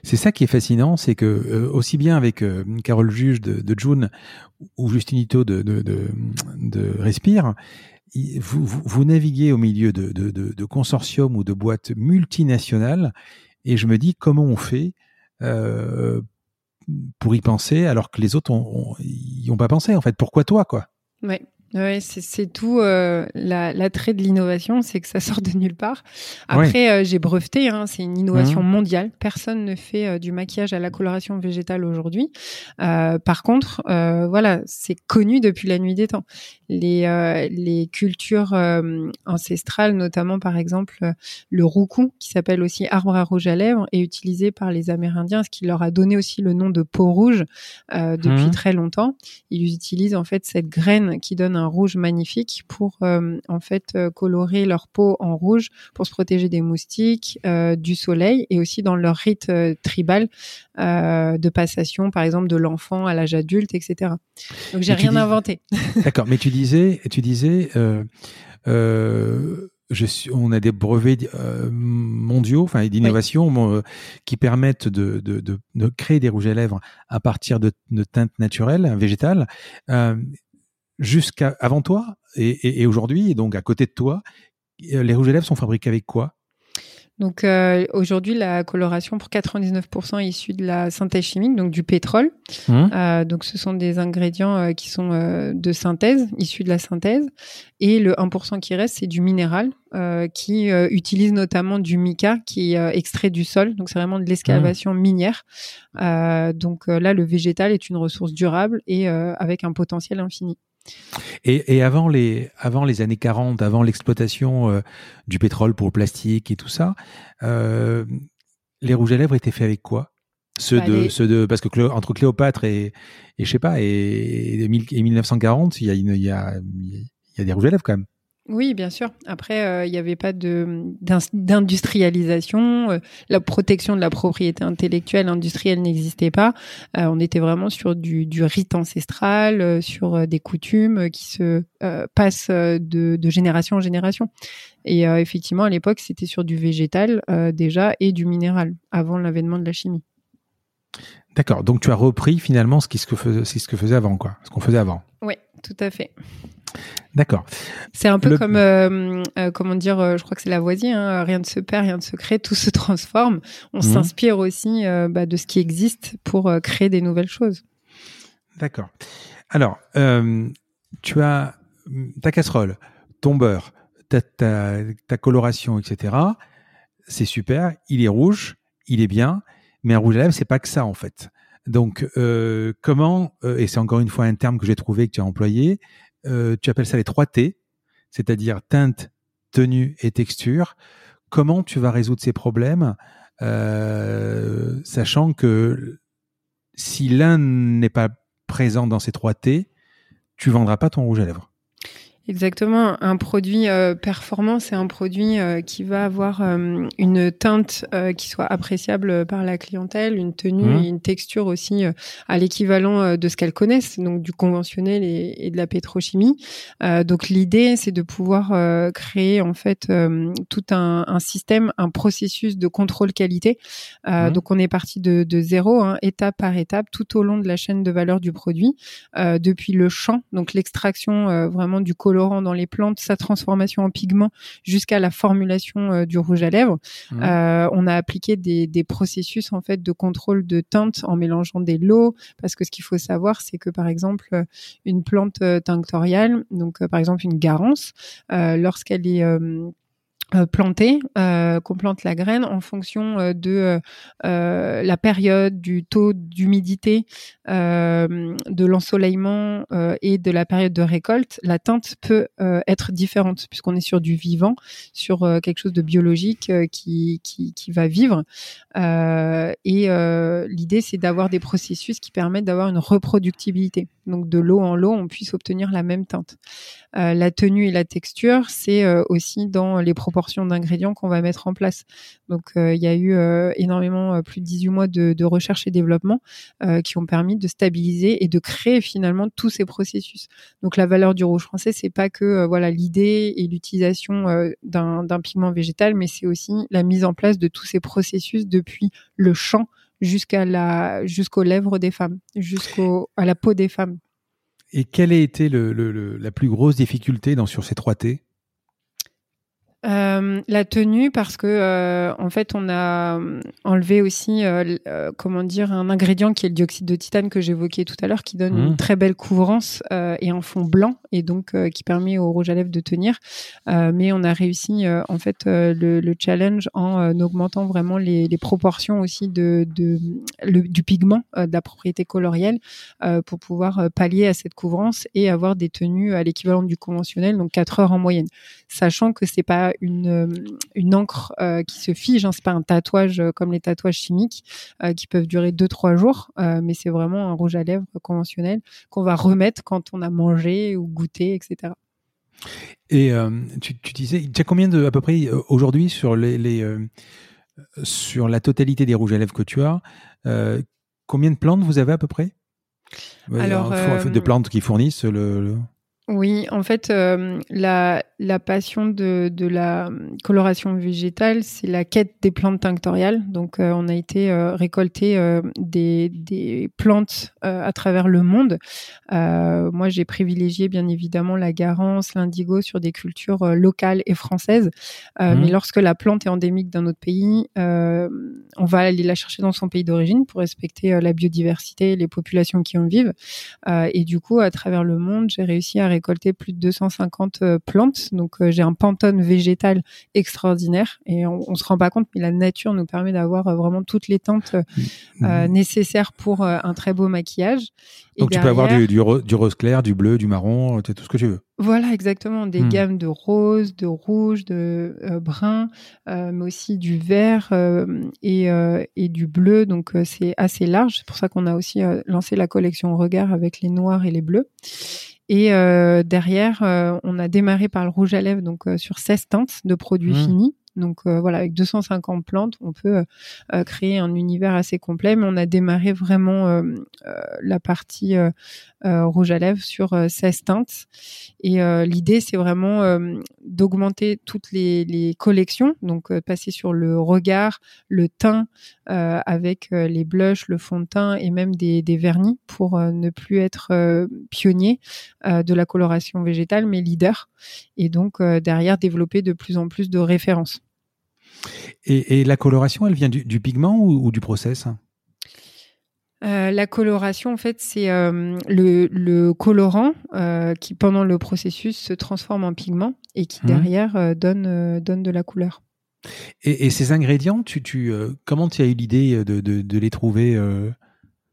C'est ça qui est fascinant, c'est que euh, aussi bien avec euh, Carole Juge de, de June ou Justinito de, de, de, Respire, vous, vous, naviguez au milieu de, consortiums ou de boîtes multinationales et je me dis comment on fait pour y penser alors que les autres n'y ont, pas pensé en fait. Pourquoi toi quoi? Ouais. Ouais, c'est tout euh, l'attrait de l'innovation, c'est que ça sort de nulle part. Après, euh, j'ai breveté, hein, c'est une innovation mmh. mondiale. Personne ne fait euh, du maquillage à la coloration végétale aujourd'hui. Euh, par contre, voilà, c'est connu depuis la nuit des temps. Les, les cultures ancestrales, notamment par exemple le roucou, qui s'appelle aussi arbre à rouge à lèvres, est utilisé par les Amérindiens, ce qui leur a donné aussi le nom de peau rouge depuis mmh. très longtemps. Ils utilisent en fait cette graine qui donne un rouge magnifique pour euh, en fait euh, colorer leur peau en rouge pour se protéger des moustiques, euh, du soleil et aussi dans leur rite tribal de passation, par exemple de l'enfant à l'âge adulte, etc. Donc j'ai rien inventé. D'accord, mais tu disais, tu disais. Je suis, on a des brevets mondiaux, enfin d'innovation, qui permettent de, de, de, créer des rouges à lèvres à partir de, teintes naturelles, végétales avant toi et, et, aujourd'hui, et donc à côté de toi, euh, les rouges à lèvres sont fabriqués avec quoi? Donc euh, aujourd'hui, la coloration pour 99% est issue de la synthèse chimique, donc du pétrole. Mmh. Euh, donc ce sont des ingrédients euh, qui sont de synthèse, issus de la synthèse. Et le 1% qui reste, c'est du minéral, qui utilise notamment du mica, qui est extrait du sol. Donc c'est vraiment de l'excavation mmh. minière. donc là, le végétal est une ressource durable et avec un potentiel infini. Et, et, avant, les, avant les années 40, avant l'exploitation euh, du pétrole pour le plastique et tout ça, euh, les rouges à lèvres étaient faits avec quoi? Ceux, bah, de, ceux de parce que entre Cléopâtre et, et je sais pas et, et 1940 il y a, il y a il y a des rouges à lèvres quand même oui, bien sûr. Après, euh, il n'y avait pas de d'industrialisation, euh, la protection de la propriété intellectuelle industrielle n'existait pas. Euh, on était vraiment sur du, du rite ancestral, sur des coutumes qui se passent de, de, génération en génération. Et effectivement, à l'époque, c'était sur du végétal déjà et du minéral avant l'avènement de la chimie. D'accord. Donc tu as repris finalement ce, qui, ce, que ce que faisait avant, quoi. Ce qu'on faisait avant. Oui, tout à fait. D'accord. C'est un peu comme, euh, euh, comment dire, euh, je crois que c'est la voisine, hein, rien ne se perd, rien ne se crée, tout se transforme. On mhm. s'inspire aussi bah, de ce qui existe pour créer des nouvelles choses. D'accord. Alors, tu as ta casserole, ton beurre, ta, ta, ta coloration, etc. C'est super, il est rouge, il est bien, mais un rouge à lèvres, c'est pas que ça en fait. Donc, comment, et c'est encore une fois un terme que j'ai trouvé que tu as employé, euh, tu appelles ça les trois T, c'est-à-dire teinte, tenue et texture. Comment tu vas résoudre ces problèmes, sachant que si l'un n'est pas présent dans ces trois T, tu vendras pas ton rouge à lèvres? Exactement. Un produit euh, performant, c'est un produit euh, qui va avoir euh, une teinte qui soit appréciable par la clientèle, une tenue mmh. et une texture aussi à l'équivalent de ce qu'elles connaissent, donc du conventionnel et, de la pétrochimie. donc l'idée, c'est de pouvoir créer en fait tout un, un, système, un processus de contrôle qualité. Mmh. Donc on est parti de, de zéro, hein, étape par étape, tout au long de la chaîne de valeur du produit, depuis le champ, donc l'extraction vraiment du colorant dans les plantes, sa transformation en pigment jusqu'à la formulation euh, du rouge à lèvres. Mmh. Euh, on a appliqué des, processus en fait de contrôle de teinte en mélangeant des lots parce que ce qu'il faut savoir c'est que par exemple une plante euh, tinctoriale, donc par exemple une garance, lorsqu'elle est euh, planter, euh, qu'on plante la graine en fonction euh, de la période, du taux d'humidité, de l'ensoleillement et de la période de récolte, la teinte peut être différente puisqu'on est sur du vivant, sur quelque chose de biologique qui, qui, qui, va vivre. et l'idée, c'est d'avoir des processus qui permettent d'avoir une reproductibilité. Donc de l'eau en l'eau, on puisse obtenir la même teinte. la tenue et la texture, c'est aussi dans les proportions d'ingrédients qu'on va mettre en place. Donc euh, il y a eu euh, énormément, euh, plus de 18 mois de, recherche et développement qui ont permis de stabiliser et de créer finalement tous ces processus. Donc la valeur du rouge français, c'est pas que voilà l'idée et l'utilisation d'un pigment végétal, mais c'est aussi la mise en place de tous ces processus depuis le champ jusqu'à la jusqu'aux lèvres des femmes, jusqu'au à la peau des femmes. Et quelle a été la plus grosse difficulté dans, sur ces trois T? Euh, la tenue parce que euh, en fait on a euh, enlevé aussi comment dire un ingrédient qui est le dioxyde de titane que j'évoquais tout à l'heure qui donne une mmh. très belle couvrance et un fond blanc et donc qui permet au rouge à lèvres de tenir mais on a réussi en fait le, challenge en augmentant vraiment les, proportions aussi de, du pigment de la propriété colorielle pour pouvoir pallier à cette couvrance et avoir des tenues à l'équivalent du conventionnel donc 4 heures en moyenne sachant que c'est pas une, euh, une encre euh, qui se fige. Hein, c'est pas un tatouage euh, comme les tatouages chimiques qui peuvent durer 2-3 jours, mais c'est vraiment un rouge à lèvres conventionnel qu'on va remettre quand on a mangé ou goûté, etc. Et tu, disais, tu as combien de à peu près aujourd'hui sur les, sur la totalité des rouges à lèvres que tu as Combien de plantes vous avez à peu près? Alors, de plantes qui fournissent le... Oui, en fait, euh, la, la, passion de, de, la coloration végétale, c'est la quête des plantes tinctoriales. Donc, euh, on a été euh, récolter des, des, plantes à travers le monde. moi, j'ai privilégié bien évidemment la garance, l'indigo sur des cultures locales et françaises. Mmh. Mais lorsque la plante est endémique d'un autre pays, on va aller la chercher dans son pays d'origine pour respecter la biodiversité et les populations qui en vivent. et du coup, à travers le monde, j'ai réussi à récolté plus de 250 euh, plantes. Donc euh, j'ai un pantone végétal extraordinaire et on, se rend pas compte, mais la nature nous permet d'avoir euh, vraiment toutes les teintes mmh. nécessaires pour un très beau maquillage. Donc tu peux avoir du, du, rose clair, du bleu, du marron, tout ce que tu veux. Voilà, exactement. Des mmh. gammes de rose, de rouge, de brun, mais aussi du vert et, et, du bleu. Donc c'est assez large. C'est pour ça qu'on a aussi lancé la collection Regard avec les noirs et les bleus. Et euh, derrière, euh, on a démarré par le rouge à lèvres, donc euh, sur 16 teintes de produits mmh. finis. Donc voilà, avec 250 plantes, on peut créer un univers assez complet. Mais on a démarré vraiment la partie rouge à lèvres sur 16 teintes. Et l'idée, c'est vraiment d'augmenter toutes les, collections, donc passer sur le regard, le teint, avec les blushs, le fond de teint et même des vernis pour ne plus être pionnier de la coloration végétale, mais leader. Et donc derrière développer de plus en plus de références. Et, la coloration, elle vient du, pigment ou, du process? Euh, la coloration, en fait, c'est euh, le, colorant euh, qui, pendant le processus, se transforme en pigment et qui, mmh. derrière, donne, donne de la couleur. Et, ces ingrédients, tu, tu, comment tu as eu l'idée de, les trouver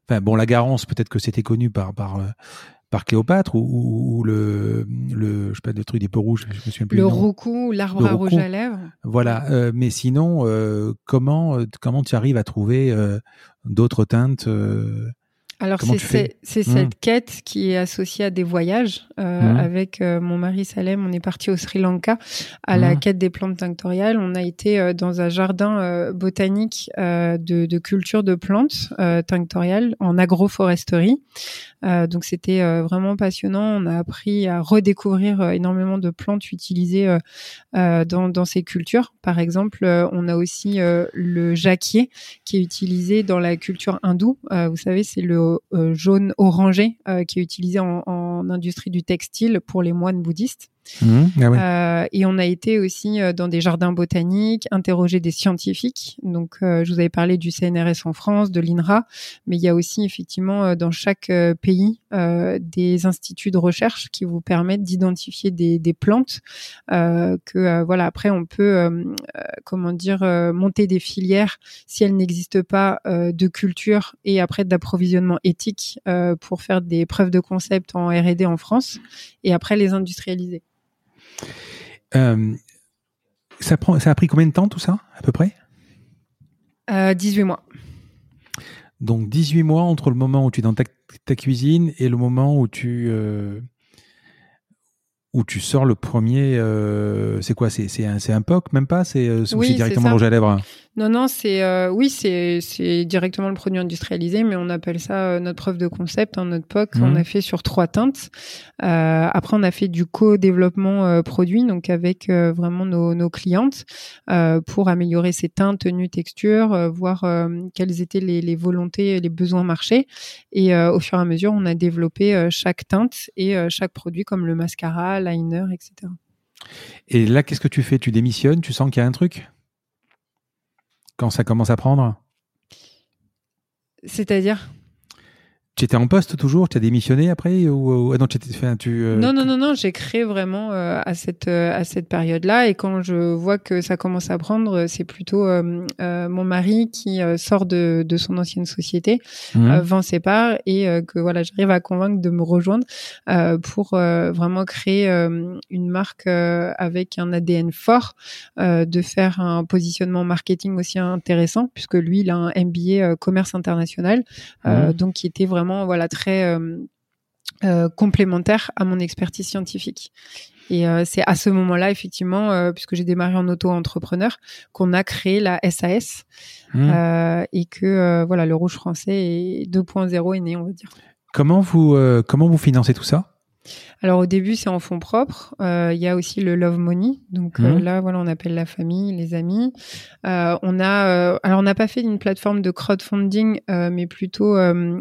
Enfin, bon, la garance, peut-être que c'était connu par, par, par Cléopâtre ou, le, le, je sais pas, le truc des peaux rouges, je me souviens plus. Le roucou, l'arbre à rouge à lèvres. Voilà, euh, mais sinon, euh, comment, euh, comment tu arrives à trouver d'autres teintes alors c'est cette mmh. quête qui est associée à des voyages. Euh, mmh. Avec euh, mon mari Salem, on est parti au Sri Lanka à la mmh. quête des plantes tinctoriales. On a été euh, dans un jardin botanique de, de, culture de plantes tinctoriales en agroforesterie. Donc c'était vraiment passionnant. On a appris à redécouvrir énormément de plantes utilisées dans, dans, ces cultures. Par exemple, on a aussi le jacquier qui est utilisé dans la culture hindoue. vous savez, c'est le euh, jaune orangé euh, qui est utilisé en, en, industrie du textile pour les moines bouddhistes. Mmh, ah euh, et on a été aussi euh, dans des jardins botaniques, interroger des scientifiques. Donc, euh, je vous avais parlé du CNRS en France, de l'INRA, mais il y a aussi effectivement dans chaque pays des instituts de recherche qui vous permettent d'identifier des, des, plantes que voilà après on peut comment dire monter des filières si elles n'existent pas de culture et après d'approvisionnement éthique pour faire des preuves de concept en R&D en France et après les industrialiser. Euh, ça, prend, ça a pris combien de temps tout ça, à peu près? 18 euh, mois. Donc 18 mois entre le moment où tu es dans ta, cuisine et le moment où tu, euh, où tu sors le premier. c'est quoi? C'est un, un POC, même pas? C'est directement le rouge à lèvres? Non, non, c'est euh, oui, c'est c'est directement le produit industrialisé, mais on appelle ça euh, notre preuve de concept, hein, notre POC. On mmh. a fait sur trois teintes. Euh, après, on a fait du co-développement euh, produit, donc avec vraiment nos, nos clientes pour améliorer ces teintes, tenues, textures, voir quelles étaient les, les volontés, les besoins marchés. Et au fur et à mesure, on a développé chaque teinte et chaque produit comme le mascara, liner, etc. Et là, qu'est-ce que tu fais? Tu démissionnes? Tu sens qu'il y a un truc? Quand ça commence à prendre? C'est-à-dire? Tu étais en poste toujours? Tu as démissionné après ou, ah non, tu, tu euh, non, non, non, non, j'ai créé vraiment euh, à cette euh, à cette période-là et quand je vois que ça commence à prendre, c'est plutôt mon mari qui sort de, de son ancienne société, mmh. vend ses parts et que voilà, j'arrive à convaincre de me rejoindre pour vraiment créer une marque avec un ADN fort, de faire un positionnement marketing aussi intéressant puisque lui, il a un MBA commerce international, mmh. donc qui était vraiment voilà très euh, euh, complémentaire à mon expertise scientifique. Et euh, c'est à ce moment-là, effectivement, puisque j'ai démarré en auto-entrepreneur, qu'on a créé la SAS mmh. et que voilà, le Rouge français 2.0 est né, on va dire. Comment vous comment vous financez tout ça? Alors au début c'est en fonds propres. Euh, il y a aussi le love money. Donc euh, mmh. là voilà on appelle la famille, les amis. Euh, on a alors on n'a pas fait une plateforme de crowdfunding, mais plutôt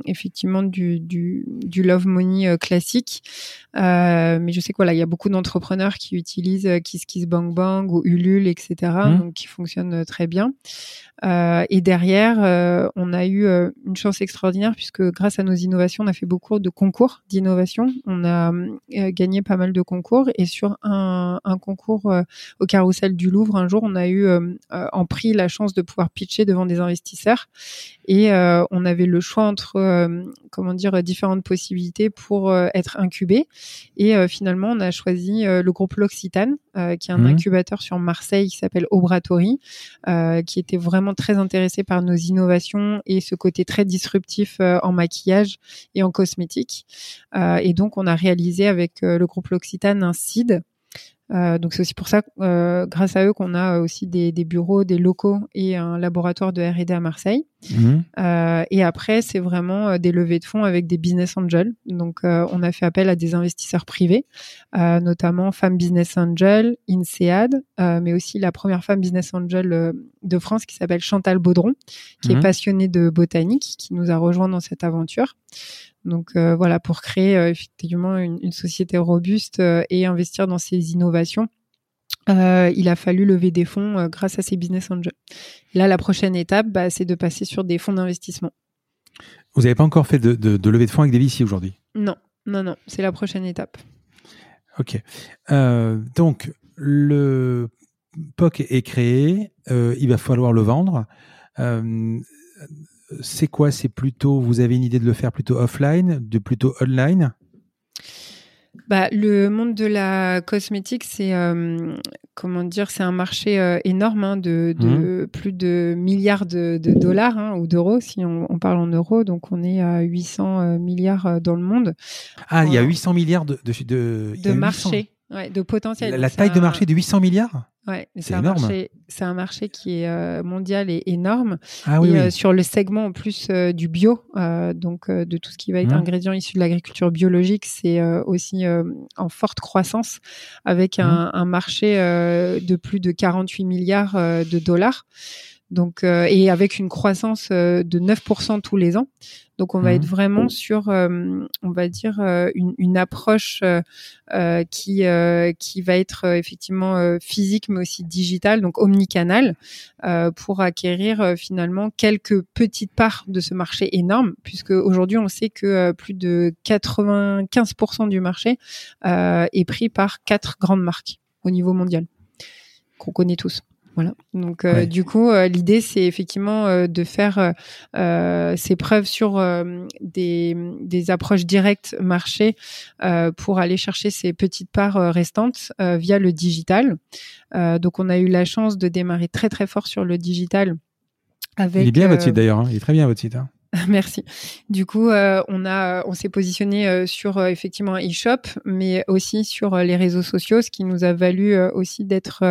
effectivement du, du, du love money classique. mais je sais que voilà il y a beaucoup d'entrepreneurs qui utilisent KissKissBankBank ou Ulule etc. Mmh. Donc qui fonctionnent très bien. et derrière on a eu une chance extraordinaire puisque grâce à nos innovations on a fait beaucoup de concours d'innovation. On a gagné pas mal de concours. Et sur un, un concours euh, au Carrousel du Louvre un jour on a eu euh, en prix la chance de pouvoir pitcher devant des investisseurs. Et on avait le choix entre comment dire différentes possibilités pour être incubé. Et finalement on a choisi le groupe L'Occitane qui est un mmh. incubateur sur Marseille qui s'appelle Obratory qui était vraiment très intéressé par nos innovations et ce côté très disruptif en maquillage et en cosmétique. Et donc on a réalisé avec euh, le groupe L'Occitane un seed Euh, donc c'est aussi pour ça, euh, grâce à eux, qu'on a aussi des, des, bureaux, des locaux et un laboratoire de R&D à Marseille. Mmh. Euh, et après, c'est vraiment euh, des levées de fonds avec des business angels. Donc euh, on a fait appel à des investisseurs privés, notamment Femme Business Angel, INSEAD, mais aussi la première femme business angel de France qui s'appelle Chantal Baudron, qui est mmh. passionnée de botanique, qui nous a rejoint dans cette aventure. Donc voilà, pour créer effectivement une, société robuste et investir dans ces innovations, il a fallu lever des fonds grâce à ces business angels. Là, la prochaine étape, bah, c'est de passer sur des fonds d'investissement. Vous n'avez pas encore fait de, de, levée de fonds avec des VC aujourd'hui? Non, non, non, c'est la prochaine étape. Ok. donc, le POC est créé, il va falloir le vendre c'est quoi? C'est plutôt, vous avez une idée de le faire plutôt offline, de plutôt online? Bah, le monde de la cosmétique, c'est euh, comment dire, c'est un marché euh, énorme hein, de, mmh. plus de milliards de, dollars hein, ou d'euros si on, parle en euros. Donc on est à 800 euh, milliards dans le monde. Ah, il y a 800 milliards de de, de marché, de potentiel. La, taille de marché de 800 milliards? Ouais, c'est un marché, c'est un marché qui est euh, mondial et énorme. Ah, oui, et euh, sur le segment en plus euh, du bio, donc de tout ce qui va être mmh. ingrédients issus de l'agriculture biologique, c'est aussi en forte croissance avec mmh. un, marché de plus de 48 milliards de dollars. Donc et avec une croissance de 9% tous les ans. Donc on va être mmh. vraiment sur, euh, on va dire, euh, une, une, approche euh, qui qui va être effectivement physique mais aussi digitale, donc omnicanal, pour acquérir finalement quelques petites parts de ce marché énorme, puisque aujourd'hui on sait que plus de 95% du marché est pris par quatre grandes marques au niveau mondial qu'on connaît tous. Voilà. Donc euh, du coup, euh, l'idée c'est effectivement euh, de faire ces preuves sur des, des, approches directes marché pour aller chercher ces petites parts restantes via le digital. donc on a eu la chance de démarrer très très fort sur le digital. Avec, il est bien votre site d'ailleurs, hein. il est très bien votre site. Hein. Merci. Du coup, euh, on a, on s'est positionné euh, sur euh, effectivement e-shop, mais aussi sur les réseaux sociaux, ce qui nous a valu aussi d'être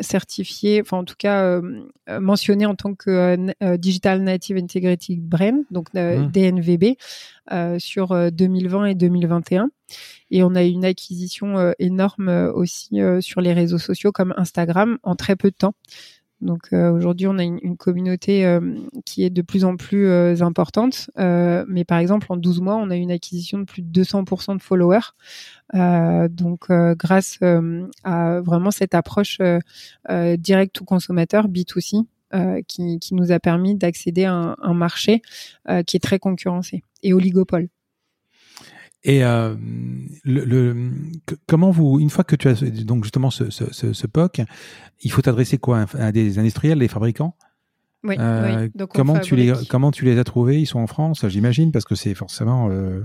certifié, enfin en tout cas mentionné en tant que Digital Native Integrated Brand, donc mmh. DNVB, sur 2020 et 2021. Et on a eu une acquisition énorme aussi sur les réseaux sociaux comme Instagram en très peu de temps. Donc euh, aujourd'hui, on a une, communauté euh, qui est de plus en plus euh, importante. mais par exemple, en 12 mois, on a eu une acquisition de plus de 200% de followers. donc grâce à vraiment cette approche direct ou consommateur B2C qui, qui, nous a permis d'accéder à un marché qui est très concurrencé et oligopole. Et euh, le, comment vous, une fois que tu as donc justement ce, ce, ce, POC, il faut t'adresser quoi? À des industriels, des fabricants? Oui, euh, Donc comment tu les comment tu les as trouvés? Ils sont en France, j'imagine, parce que c'est forcément euh,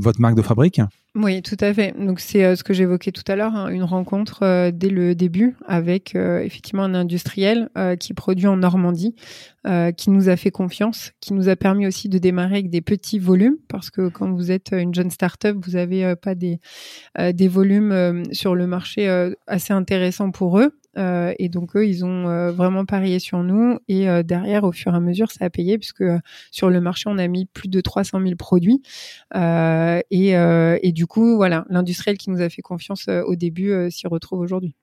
votre marque de fabrique Oui, tout à fait. Donc c'est euh, ce que j'évoquais tout à l'heure, hein, une rencontre euh, dès le début avec euh, effectivement un industriel qui produit en Normandie, qui nous a fait confiance, qui nous a permis aussi de démarrer avec des petits volumes, parce que quand vous êtes une jeune start-up, vous n'avez pas des, des volumes sur le marché assez intéressants pour eux. Euh, et donc eux, ils ont euh, vraiment parié sur nous. Et euh, derrière, au fur et à mesure, ça a payé puisque sur le marché, on a mis plus de 300 000 produits. Et, et, du coup, voilà, l'industriel qui nous a fait confiance au début s'y retrouve aujourd'hui.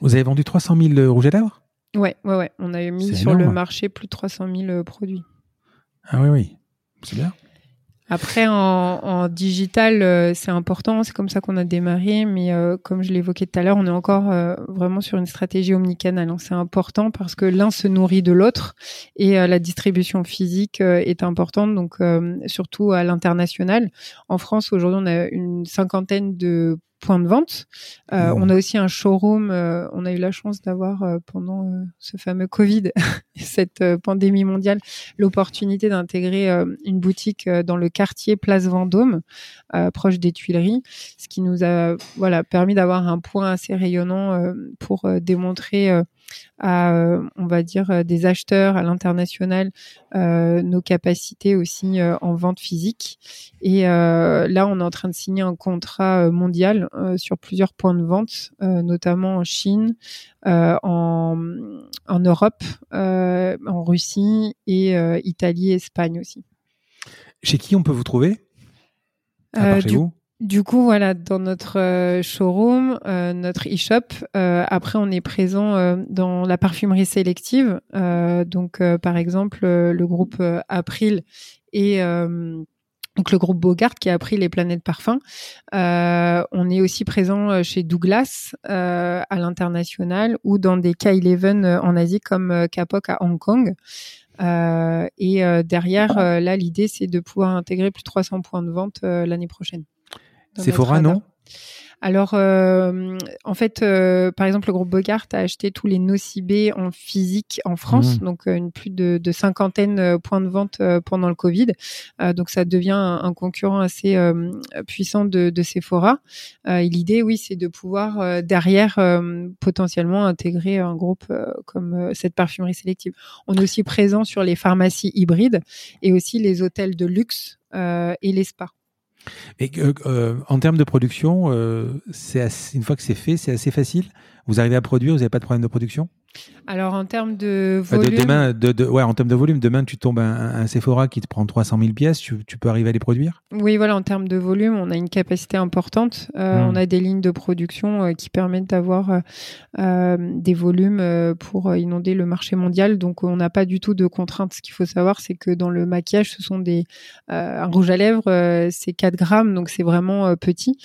Vous avez vendu 300 000 rouges à lèvres? Ouais, ouais, ouais. On a mis sur le marché plus de 300 000 produits. Ah oui, oui. C'est bien. Après, en, en digital, euh, c'est important, c'est comme ça qu'on a démarré, mais euh, comme je l'évoquais tout à l'heure, on est encore euh, vraiment sur une stratégie omnicanale. Hein. C'est important parce que l'un se nourrit de l'autre et la distribution physique est importante, donc surtout à l'international. En France, aujourd'hui, on a une cinquantaine de point de vente. Euh, on a aussi un showroom. Euh, on a eu la chance d'avoir euh, pendant ce fameux Covid, cette pandémie mondiale, l'opportunité d'intégrer une boutique dans le quartier Place Vendôme, proche des Tuileries, ce qui nous a voilà permis d'avoir un point assez rayonnant pour démontrer à, on va dire, des acheteurs à l'international nos capacités aussi en vente physique. Et là, on est en train de signer un contrat mondial sur plusieurs points de vente, notamment en Chine, en, en Europe, en Russie et Italie, Espagne aussi. Chez qui on peut vous trouver? À chez vous? Du coup, voilà, dans notre euh, showroom, euh, notre e-shop, euh, après, on est présent dans la parfumerie sélective. donc, par exemple, le groupe April et donc le groupe Bogart qui a pris les planètes parfums. on est aussi présent chez Douglas à l'international ou dans des K11 en Asie comme Kapok à Hong Kong. et derrière, là, l'idée, c'est de pouvoir intégrer plus de 300 points de vente l'année prochaine. Sephora, non? Alors, euh, en fait, euh, par exemple, le groupe Bogart a acheté tous les nocibés en physique en France, mmh. donc euh, une plus de, de cinquantaine points de vente pendant le Covid. donc, ça devient un, concurrent assez puissant de, de Sephora. et l'idée, oui, c'est de pouvoir derrière potentiellement intégrer un groupe comme cette parfumerie sélective. On est aussi présent sur les pharmacies hybrides et aussi les hôtels de luxe et les spas. Et euh, en termes de production, euh, c'est une fois que c'est fait, c'est assez facile? Vous arrivez à produire, vous n'avez pas de problème de production? Alors en termes de volume, demain, de, ouais, en termes de volume, demain tu tombes un, un Sephora qui te prend 300 000 pièces, tu, peux arriver à les produire? Oui, voilà, en termes de volume, on a une capacité importante. Euh, hmm. On a des lignes de production euh, qui permettent d'avoir euh, des volumes pour inonder le marché mondial. Donc on n'a pas du tout de contraintes. Ce qu'il faut savoir, c'est que dans le maquillage, ce sont des un rouge à lèvres, c'est 4 grammes, donc c'est vraiment petit.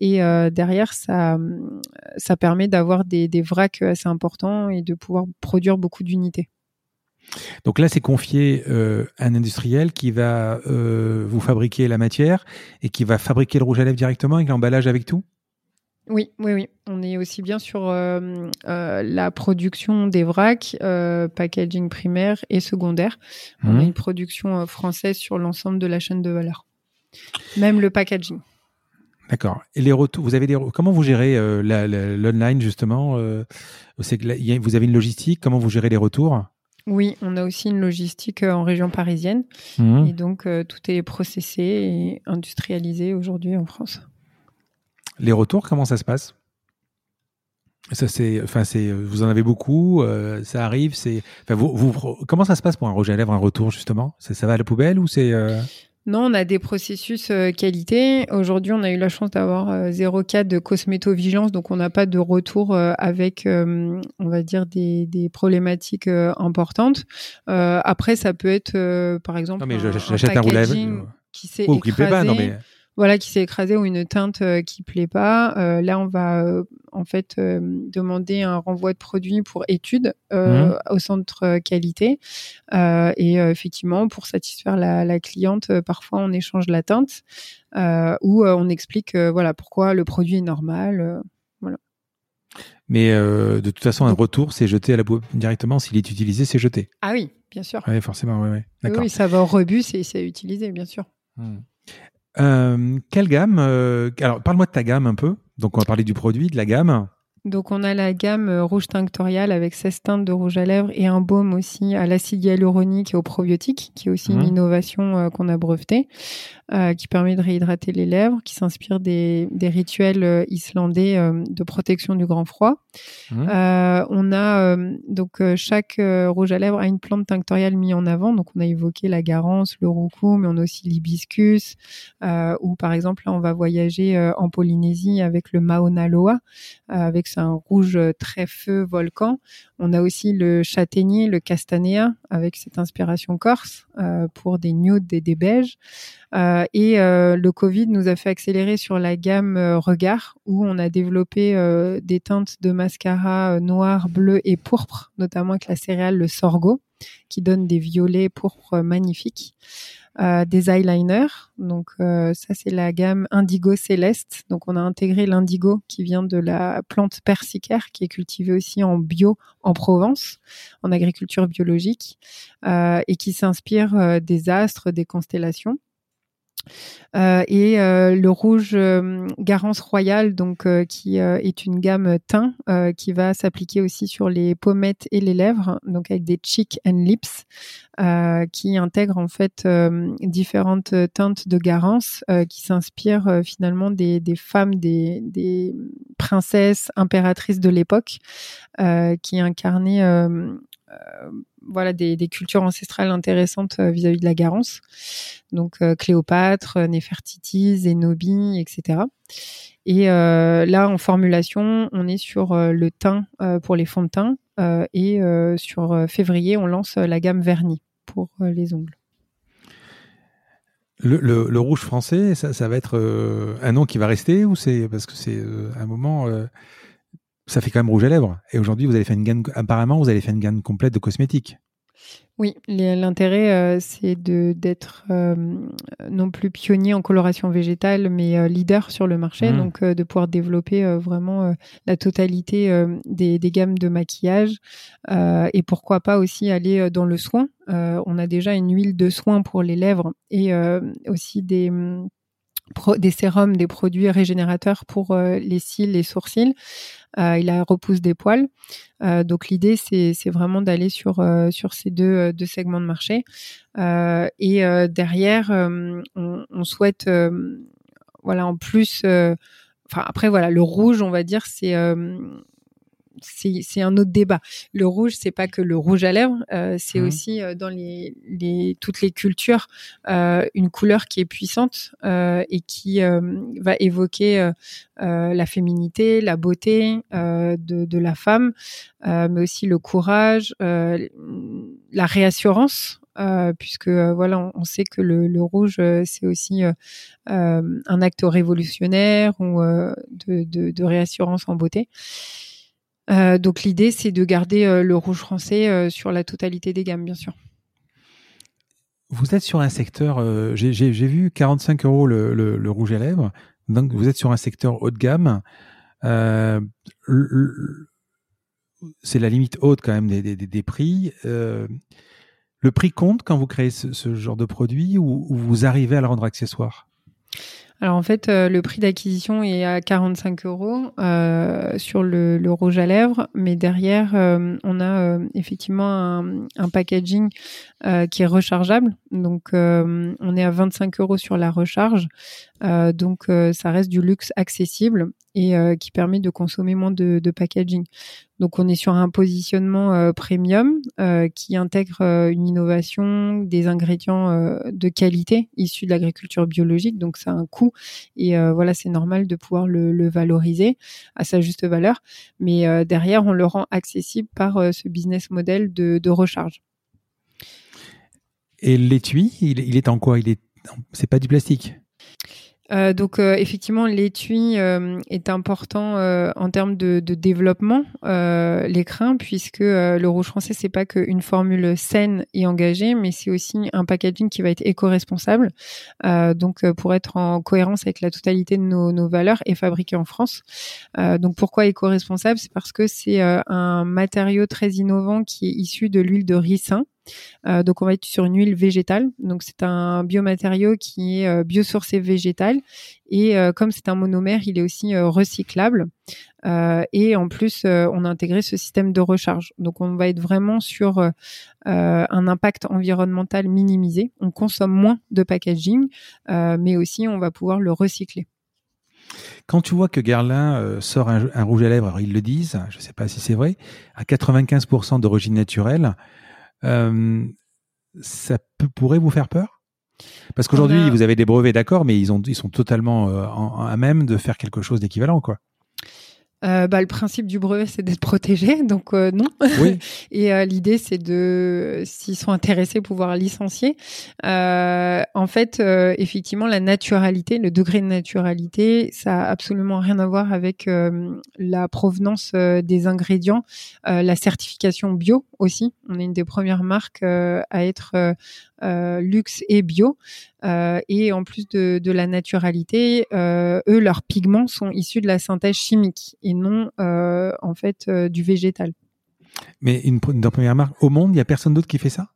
Et derrière, ça, ça permet d'avoir des, des vracs assez importants et de pouvoir produire beaucoup d'unités. Donc là, c'est confié euh, à un industriel qui va euh, vous fabriquer la matière et qui va fabriquer le rouge à lèvres directement avec l'emballage avec tout? Oui, oui, oui. On est aussi bien sur euh, la production des vracs, packaging primaire et secondaire. On a mmh. une production française sur l'ensemble de la chaîne de valeur. Même le packaging. D'accord. Et les retours, vous avez des comment vous gérez euh, l'online justement euh, C'est vous avez une logistique. Comment vous gérez les retours? Oui, on a aussi une logistique euh, en région parisienne mmh. et donc tout est processé et industrialisé aujourd'hui en France. Les retours, comment ça se passe? Ça c'est, enfin c'est, vous en avez beaucoup, ça arrive, c'est, enfin vous, vous, comment ça se passe pour un rouge à lèvres, un retour justement? Ça, ça va à la poubelle ou c'est non, on a des processus euh, qualité. Aujourd'hui, on a eu la chance d'avoir euh, zéro cas de cosmétovigilance, donc on n'a pas de retour euh, avec, on va dire, des, problématiques importantes. après, ça peut être, par exemple, non, mais j'achète un, un qui s'est écrasé. non, mais voilà, qui s'est écrasé ou une teinte euh, qui plaît pas. Euh, là, on va euh, en fait demander un renvoi de produit pour étude mmh. au centre qualité. et effectivement, pour satisfaire la, cliente, parfois on échange la teinte ou on explique voilà pourquoi le produit est normal. voilà. Mais de toute façon, un retour, c'est jeté à la boîte directement. S'il est utilisé, c'est jeté. Ah oui, bien sûr. Oui, forcément, oui, oui. Oui, ça va au rebut, c'est utilisé, bien sûr. Mmh. Euh, quelle gamme euh, Alors, parle-moi de ta gamme un peu. Donc, on va parler du produit, de la gamme. Donc, on a la gamme euh, rouge tinctorial avec 16 teintes de rouge à lèvres et un baume aussi à l'acide hyaluronique et aux probiotiques, qui est aussi une mmh. innovation qu'on a brevetée. Euh, qui permet de réhydrater les lèvres, qui s'inspire des, des, rituels euh, islandais euh, de protection du grand froid. Mmh. on a donc chaque rouge à lèvres a une plante tinctoriale mise en avant. Donc on a évoqué la garance, le roucou, mais on a aussi l'hibiscus. ou par exemple là on va voyager en Polynésie avec le Mauna Loa, avec rouge très feu volcan. On a aussi le châtaignier, le castanéa, avec cette inspiration corse pour des nudes et des beiges. Euh, et euh, le Covid nous a fait accélérer sur la gamme euh, regard où on a développé des teintes de mascara noir, bleu et pourpre, notamment avec la céréale le sorgho qui donne des violets pourpres magnifiques. Euh, des eyeliners. Donc ça c'est la gamme indigo céleste. Donc on a intégré l'indigo qui vient de la plante persicaire qui est cultivée aussi en bio en Provence, en agriculture biologique, et qui s'inspire des astres, des constellations. Euh, et euh, le rouge euh, Garance Royale, donc qui est une gamme teint qui va s'appliquer aussi sur les pommettes et les lèvres, donc avec des cheek and lips, qui intègrent en fait différentes teintes de Garance qui s'inspirent finalement des, des femmes, des, des, princesses impératrices de l'époque, qui incarnaient voilà des, cultures ancestrales intéressantes euh, vis-à-vis de la Garance. Donc euh, Cléopâtre, euh, Néfertiti, Zénobie, etc. Et là, en formulation, on est sur le teint pour les fonds de teint et sur février, on lance la gamme vernis pour les ongles. Le, rouge français, ça, va être un nom qui va rester ou c'est parce que c'est un moment ça fait quand même rouge à lèvres. Et aujourd'hui, vous allez faire une gamme, apparemment, vous allez faire une gamme complète de cosmétiques. Oui, l'intérêt, euh, c'est d'être euh, non plus pionnier en coloration végétale, mais euh, leader sur le marché, mmh. donc de pouvoir développer vraiment la totalité des, des, gammes de maquillage et pourquoi pas aussi aller dans le soin. on a déjà une huile de soin pour les lèvres et aussi des des sérums, des produits régénérateurs pour euh, les cils, les sourcils. Euh, il a repousse des poils. Euh, donc l'idée, c'est, vraiment d'aller sur, ces deux, deux segments de marché. et derrière, on, on, souhaite, voilà, en plus, enfin après voilà, le rouge, on va dire, c'est c'est un autre débat. Le rouge, c'est pas que le rouge à lèvres, euh, c'est mmh. aussi euh, dans les, les, toutes les cultures euh, une couleur qui est puissante et qui va évoquer la féminité, la beauté de, de, la femme, mais aussi le courage, la réassurance. puisque voilà, on, sait que le, le rouge c'est aussi un acte révolutionnaire ou de, de, de, réassurance en beauté. Euh, donc l'idée, c'est de garder euh, le rouge français euh, sur la totalité des gammes, bien sûr. Vous êtes sur un secteur, j'ai vu 45 euros le, rouge à lèvres, donc vous êtes sur un secteur haut de gamme. c'est la limite haute quand même des, prix. le prix compte quand vous créez ce, genre de produit ou, ou vous arrivez à le rendre accessoire? Alors en fait, euh, le prix d'acquisition est à 45 euros euh, sur le, rouge à lèvres, mais derrière, euh, on a effectivement un, packaging qui est rechargeable. Donc on est à 25 euros sur la recharge. donc ça reste du luxe accessible et qui permet de consommer moins de packaging. Donc on est sur un positionnement euh, premium euh, qui intègre euh, une innovation, des ingrédients de qualité issus de l'agriculture biologique. Donc ça a un coût et voilà c'est normal de pouvoir le, valoriser à sa juste valeur. Mais derrière on le rend accessible par ce business model de, recharge. Et l'étui, il, est en quoi? Il est, c'est pas du plastique? Euh, donc euh, effectivement, l'étui euh, est important en termes de, de développement, l'écrin, puisque le rouge français c'est pas qu'une formule saine et engagée, mais c'est aussi un packaging qui va être éco-responsable. donc pour être en cohérence avec la totalité de nos, nos valeurs et fabriqué en France. donc pourquoi éco-responsable? C'est parce que c'est un matériau très innovant qui est issu de l'huile de ricin. Euh, donc on va être sur une huile végétale. Donc c'est un biomatériau qui est euh, biosourcé végétal et euh, comme c'est un monomère, il est aussi recyclable. et en plus, on a intégré ce système de recharge. Donc on va être vraiment sur un impact environnemental minimisé. On consomme moins de packaging, mais aussi on va pouvoir le recycler. Quand tu vois que Guerlain sort un, rouge à lèvres, alors ils le disent, je ne sais pas si c'est vrai, à 95% d'origine naturelle, euh, ça pourrait vous faire peur? Parce qu'aujourd'hui, vous avez des brevets, d'accord, mais ils, ont, ils sont totalement euh, à même de faire quelque chose d'équivalent, quoi. Euh, bah, le principe du brevet, c'est d'être protégé, donc euh, non. Oui. Et euh, l'idée, c'est de, s'ils sont intéressés, pouvoir licencier. en fait, effectivement, la naturalité, le degré de naturalité, ça a absolument rien à voir avec la provenance des ingrédients, la certification bio aussi. On est une des premières marques à être euh, luxe et bio. Euh, et en plus de, de la naturalité, euh, eux, leurs pigments sont issus de la synthèse chimique et non en fait du végétal. Mais une, une première marque au monde, il n'y a personne d'autre qui fait ça?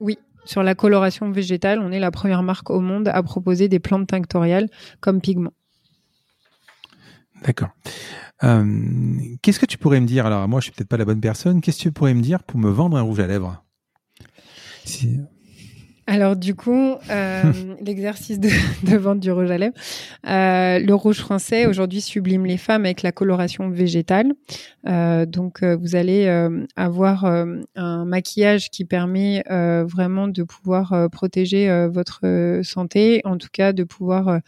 Oui, sur la coloration végétale, on est la première marque au monde à proposer des plantes tinctoriales comme pigment. D'accord. Euh, qu'est-ce que tu pourrais me dire? Alors, moi, je suis peut-être pas la bonne personne. Qu'est-ce que tu pourrais me dire pour me vendre un rouge à lèvres? Alors du coup, euh, l'exercice de, de, vente du rouge à lèvres, euh, le rouge français aujourd'hui sublime les femmes avec la coloration végétale. Euh, donc vous allez avoir un maquillage qui permet vraiment de pouvoir protéger votre santé, en tout cas de pouvoir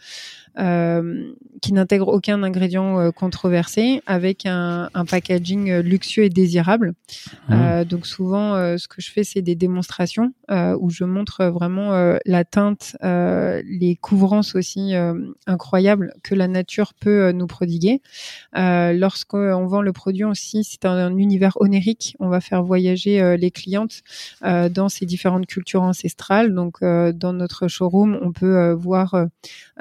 qui n'intègre aucun ingrédient euh, controversé, avec un, un, packaging euh, luxueux et désirable. Mmh. Euh, donc souvent, ce que je fais, c'est des démonstrations où je montre vraiment la teinte, les couvrances aussi incroyables que la nature peut nous prodiguer. Lorsqu'on vend le produit aussi, c'est un, un, univers onérique. On va faire voyager les clientes dans ces différentes cultures ancestrales. Donc, dans notre showroom, on peut voir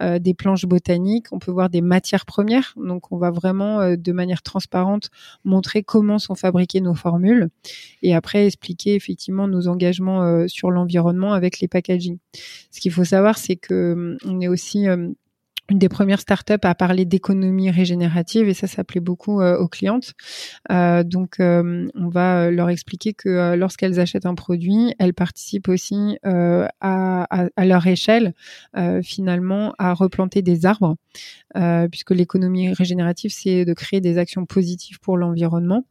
des planches botanique, on peut voir des matières premières. Donc, on va vraiment, euh, de manière transparente, montrer comment sont fabriquées nos formules et après expliquer effectivement nos engagements euh, sur l'environnement avec les packaging. Ce qu'il faut savoir, c'est que hum, on est aussi hum, une des premières startups à parler d'économie régénérative et ça, ça plaît beaucoup euh, aux clientes. Euh, donc, euh, on va leur expliquer que lorsqu'elles achètent un produit, elles participent aussi à, à, à, leur échelle, finalement, à replanter des arbres. Puisque l'économie régénérative, c'est de créer des actions positives pour l'environnement,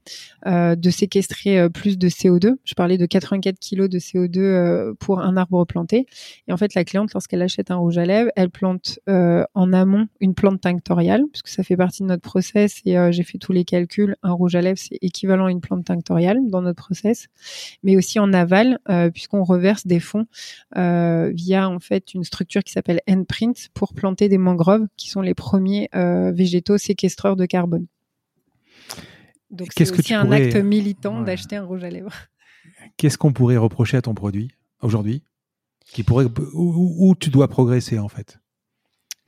de séquestrer plus de CO2. Je parlais de 84 kg de CO2 pour un arbre planté. Et en fait, la cliente, lorsqu'elle achète un rouge à lèvres, elle plante en amont une plante tinctoriale, puisque ça fait partie de notre process et j'ai fait tous les calculs. Un rouge à lèvres, c'est équivalent à une plante tinctoriale dans notre process, mais aussi en aval, puisqu'on reverse des fonds via en fait une structure qui s'appelle Endprint pour planter des mangroves, qui sont les premiers euh, végétaux séquestreurs de carbone. Donc c'est aussi un acte militant d'acheter un rouge à lèvres. Qu'est-ce qu'on pourrait reprocher à ton produit aujourd'hui qui pourrait où, tu dois progresser en fait?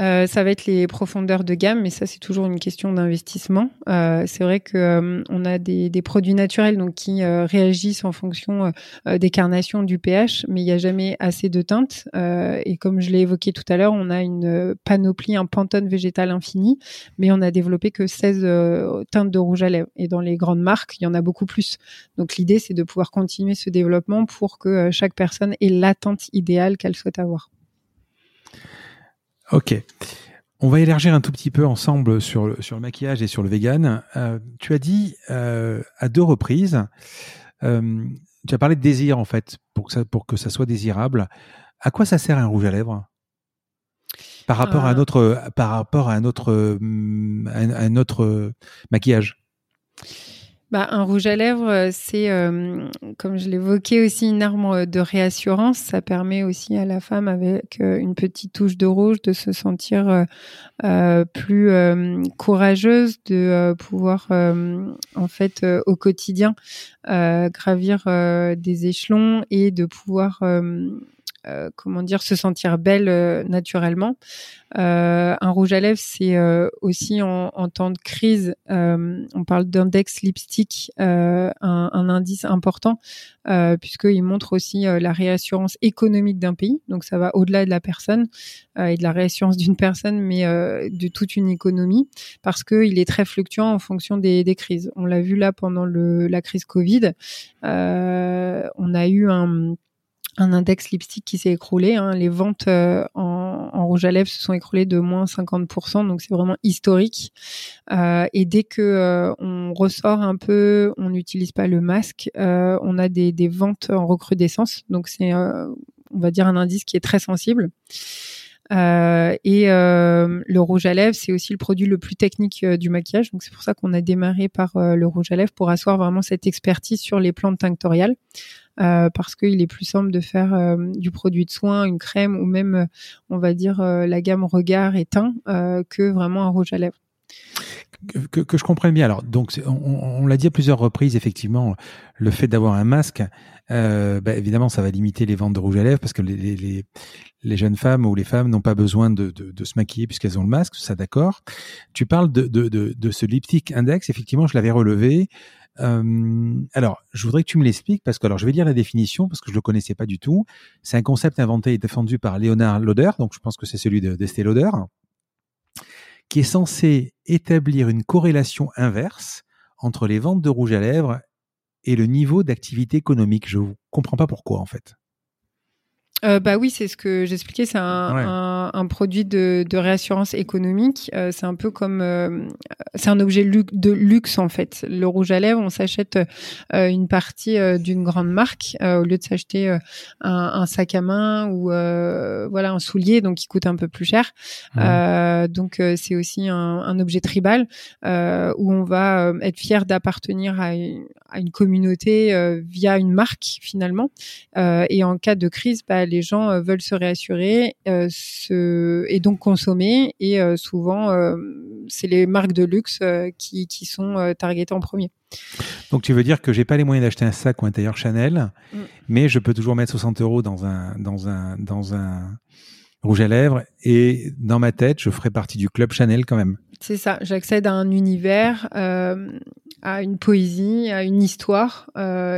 Euh, ça va être les profondeurs de gamme, mais ça c'est toujours une question d'investissement. Euh, c'est vrai que euh, on a des, des, produits naturels donc qui euh, réagissent en fonction euh, des carnations du pH, mais il n'y a jamais assez de teintes. et comme je l'ai évoqué tout à l'heure, on a une panoplie, un pantone végétal infini, mais on a développé que 16 teintes de rouge à lèvres. Et dans les grandes marques, il y en a beaucoup plus. Donc l'idée c'est de pouvoir continuer ce développement pour que chaque personne ait la teinte idéale qu'elle souhaite avoir. Ok. On va élargir un tout petit peu ensemble sur le, sur le maquillage et sur le vegan. Euh, tu as dit euh, à deux reprises, euh, tu as parlé de désir en fait, pour que, ça, pour que ça soit désirable. À quoi ça sert un rouge à lèvres? Par rapport à un autre, par rapport à un autre, un autre maquillage? Bah, un rouge à lèvres, euh, c'est, euh, comme je l'évoquais aussi, une arme de réassurance. Ça permet aussi à la femme, avec euh, une petite touche de rouge, de se sentir plus courageuse, de pouvoir, en fait, au quotidien, gravir des échelons et de pouvoir euh, comment dire, se sentir belle euh, naturellement. Euh, un rouge à lèvres, c'est aussi en, en, temps de crise, on parle d'index lipstick, un, un, indice important, puisqu'il montre aussi la réassurance économique d'un pays. Donc ça va au-delà de la personne et de la réassurance d'une personne, mais de toute une économie, parce qu'il est très fluctuant en fonction des, des crises. On l'a vu là pendant le, la crise Covid. on a eu un un index lipstick qui s'est écroulé. Hein. Les ventes euh, en, rouge à lèvres se sont écroulées de moins 50%, donc c'est vraiment historique. Euh, et dès que euh, on ressort un peu, on n'utilise pas le masque, on a des, ventes en recrudescence. Donc c'est, on va dire, un indice qui est très sensible. Et le rouge à lèvres, c'est aussi le produit le plus technique du maquillage. Donc c'est pour ça qu'on a démarré par le rouge à lèvres pour asseoir vraiment cette expertise sur les plantes tinctoriales. Euh, parce qu'il est plus simple de faire euh, du produit de soin, une crème ou même, euh, on va dire, la gamme regard et teint que vraiment un rouge à lèvres. Que, je comprenne bien. Alors, donc, on, l'a dit à plusieurs reprises, effectivement, le fait d'avoir un masque, bah, évidemment, ça va limiter les ventes de rouge à lèvres parce que les, jeunes femmes ou les femmes n'ont pas besoin de, se maquiller puisqu'elles ont le masque, ça d'accord. Tu parles de, ce lipstick index, effectivement, je l'avais relevé. Alors, je voudrais que tu me l'expliques parce que alors je vais lire la définition parce que je le connaissais pas du tout. C'est un concept inventé et défendu par Léonard Lauder, donc je pense que c'est celui d'Estée Lauder, qui est censé établir une corrélation inverse entre les ventes de rouge à lèvres et le niveau d'activité économique. Je ne comprends pas pourquoi en fait. Euh, bah oui, c'est ce que j'expliquais. C'est un, un, produit de, de réassurance économique. Euh, c'est un peu comme, euh, c'est un objet de luxe en fait. Le rouge à lèvres, on s'achète une partie d'une grande marque au lieu de s'acheter un, un, sac à main ou voilà un soulier, donc qui coûte un peu plus cher. donc c'est aussi un, un, objet tribal où on va être fier d'appartenir à, à, une communauté via une marque finalement. et en cas de crise, bah, les gens euh, veulent se réassurer euh, et donc consommer. Et euh, souvent, c'est les marques de luxe qui, sont targetées en premier. Donc tu veux dire que j'ai pas les moyens d'acheter un sac ou un tailleur Chanel, mm. mais je peux toujours mettre 60 euros dans un dans un dans un rouge à lèvres et dans ma tête je ferai partie du club Chanel quand même. C'est ça, j'accède à un univers, à une poésie, à une histoire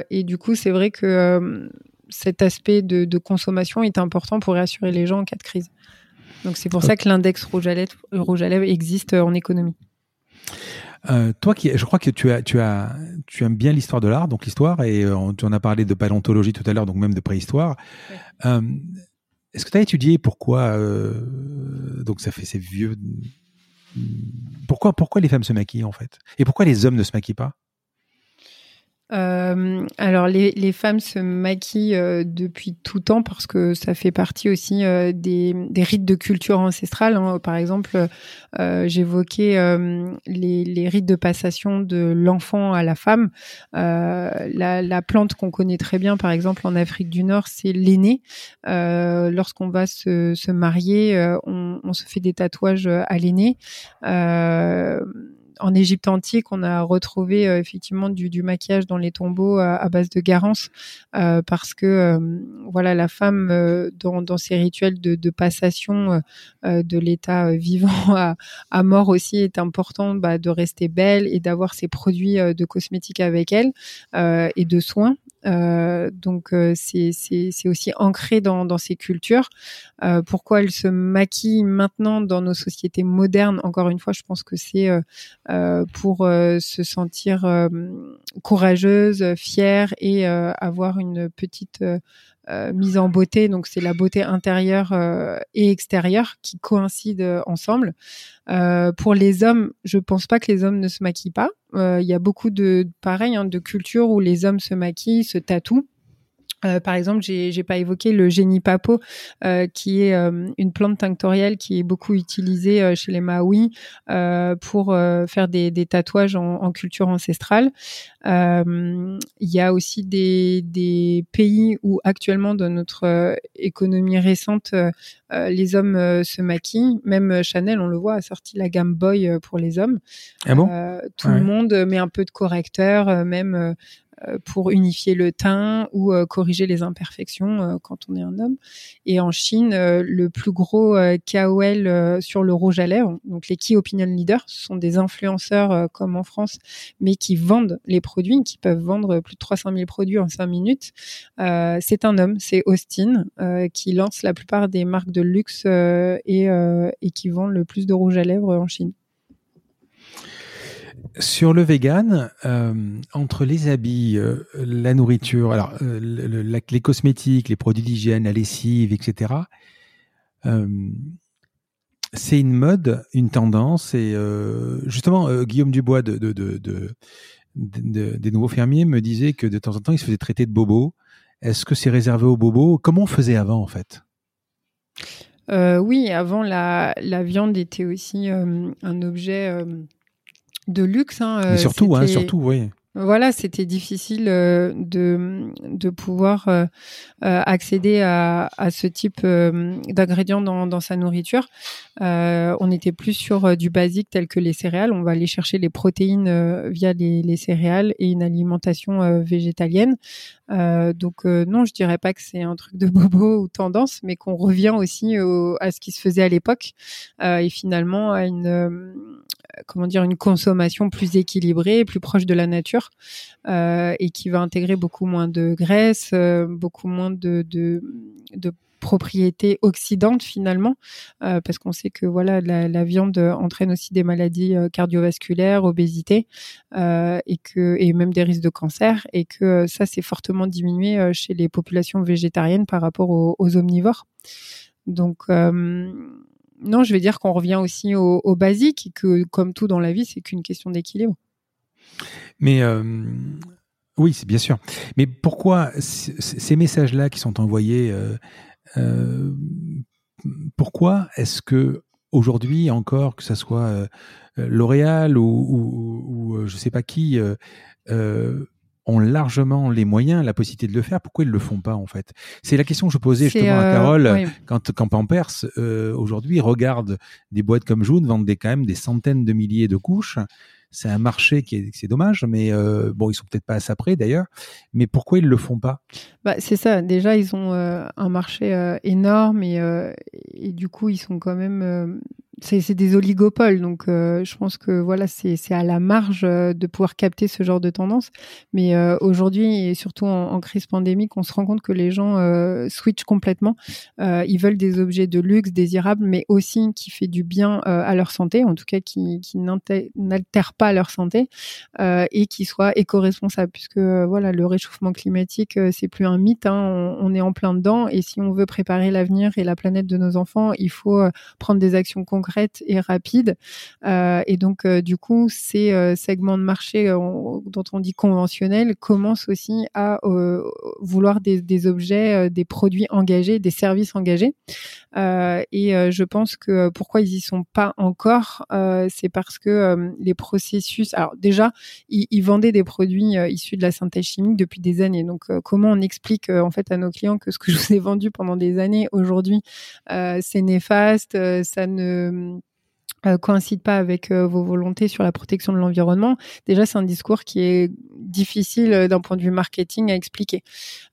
et du coup c'est vrai que cet aspect de, consommation est important pour réassurer les gens en cas de crise. Donc c'est pour ça que l'index rouge à lèvres, rouge à lèvres existe en économie. Euh, toi qui, je crois que tu as, tu as, tu aimes bien l'histoire de l'art, donc l'histoire, et euh, tu en as parlé de paléontologie tout à l'heure, donc même de préhistoire. Euh, est-ce que tu as étudié pourquoi, donc ça fait ces vieux, pourquoi, pourquoi les femmes se maquillent en fait, et pourquoi les hommes ne se maquillent pas? Euh, alors les, femmes se maquillent euh, depuis tout temps parce que ça fait partie aussi euh, des, rites de culture ancestrale. Hein. Par exemple, j'évoquais les, rites de passation de l'enfant à la femme. La, la, plante qu'on connaît très bien, par exemple en Afrique du Nord, c'est l'aîné. Lorsqu'on va se, marier, on, on, se fait des tatouages à l'aîné en Égypte antique, on a retrouvé euh, effectivement du, maquillage dans les tombeaux à, base de garance, euh, parce que euh, voilà, la femme dans, ses rituels de, passation de l'état vivant à, mort aussi est important bah, de rester belle et d'avoir ses produits de cosmétiques avec elle et de soins. Euh, donc euh, c'est aussi ancré dans, dans ces cultures. Euh, pourquoi elles se maquillent maintenant dans nos sociétés modernes? Encore une fois, je pense que c'est pour se sentir courageuse, fière et avoir une petite euh, mise en beauté. Donc c'est la beauté intérieure euh, et extérieure qui coïncident euh, ensemble. pour les hommes, je pense pas que les hommes ne se maquillent pas. Il y a beaucoup de pareil hein, de cultures où les hommes se maquillent, se tatouent. Euh, par exemple, j'ai, j'ai pas évoqué le génie papo, euh, qui est euh, une plante tinctorielle qui est beaucoup utilisée chez les Maoris pour faire des, des tatouages en, en, culture ancestrale. Il y a aussi des, des, pays où actuellement, dans notre économie récente, les hommes se maquillent. Même Chanel, on le voit, a sorti la gamme Boy pour les hommes. Ah bon? Tout le monde met un peu de correcteur, même euh, pour unifier le teint ou euh, corriger les imperfections euh, quand on est un homme. Et en Chine, le plus gros KOL sur le rouge à lèvres, donc les Key Opinion Leaders, ce sont des influenceurs comme en France, mais qui vendent les produits, qui peuvent vendre plus de 300 000 produits en 5 minutes. c'est un homme, c'est Austin, qui lance la plupart des marques de luxe et, et qui vend le plus de rouge à lèvres en Chine. Sur le vegan, euh, entre les habits, euh, la nourriture, alors euh, les cosmétiques, les produits d'hygiène, la lessive, etc. c'est une mode, une tendance, et justement Guillaume Dubois de, des nouveaux fermiers me disait que de temps en temps il se faisait traiter de bobo. Est-ce que c'est réservé aux bobos? Comment on faisait avant en fait? Oui, avant la, la, viande était aussi un objet de luxe. Hein, Mais surtout, hein, surtout, oui. Voilà, c'était difficile euh, de, de pouvoir euh, euh, accéder à, à, ce type d'ingrédients dans, dans, sa nourriture. on était plus sur du basique tel que les céréales. On va aller chercher les protéines via les, les, céréales et une alimentation végétalienne. donc non, je dirais pas que c'est un truc de bobo ou tendance, mais qu'on revient aussi à ce qui se faisait à l'époque et finalement à une comment dire une consommation plus équilibrée, plus proche de la nature, et qui va intégrer beaucoup moins de graisse, beaucoup moins de, de, de propriétés oxydantes finalement, euh, parce qu'on sait que voilà la, viande entraîne aussi des maladies euh, cardiovasculaires, obésité euh, et que et même des risques de cancer et que ça c'est fortement diminué chez les populations végétariennes par rapport aux, omnivores. Donc non, je vais dire qu'on revient aussi au, basique que comme tout dans la vie, c'est qu'une question d'équilibre. Mais oui, c'est bien sûr. Mais pourquoi ces messages-là qui sont envoyés euh, pourquoi est-ce que aujourd'hui encore, que ce soit euh, L'Oréal ou, euh, je sais pas qui, ont largement les moyens, la possibilité de le faire. Pourquoi ils le font pas en fait? C'est la question que je posais justement à Carole quand, quand Pampers aujourd'hui regarde des boîtes comme June vendre des, quand même des centaines de milliers de couches c'est un marché qui est, c'est dommage, mais euh, bon, ils sont peut-être pas à ça près d'ailleurs. Mais pourquoi ils le font pas? Bah, c'est ça. Déjà, ils ont euh, un marché euh, énorme et, et, du coup, ils sont quand même c'est des oligopoles, donc euh, je pense que voilà, c'est à la marge euh, de pouvoir capter ce genre de tendance. Mais euh, aujourd'hui, et surtout en, crise pandémique, on se rend compte que les gens switchent complètement. ils veulent des objets de luxe, désirables, mais aussi qui fait du bien à leur santé, en tout cas qui, n'altèrent pas leur santé et qui soient éco-responsables, puisque voilà, le réchauffement climatique, c'est plus un mythe, hein, on, on, est en plein dedans. Et si on veut préparer l'avenir et la planète de nos enfants, il faut prendre des actions concrètes et rapide. Euh, et donc, euh, du coup, ces euh, segments de marché dont on dit conventionnels commencent aussi à vouloir des, objets, des produits engagés, des services engagés. et je pense que pourquoi ils y sont pas encore, c'est parce que les processus. Alors déjà, ils, vendaient des produits issus de la synthèse chimique depuis des années. Donc, comment on explique en fait à nos clients que ce que je vous ai vendu pendant des années aujourd'hui, c'est néfaste, ça ne euh, euh, coïncide pas avec euh, vos volontés sur la protection de l'environnement, déjà c'est un discours qui est difficile euh, d'un point de vue marketing à expliquer.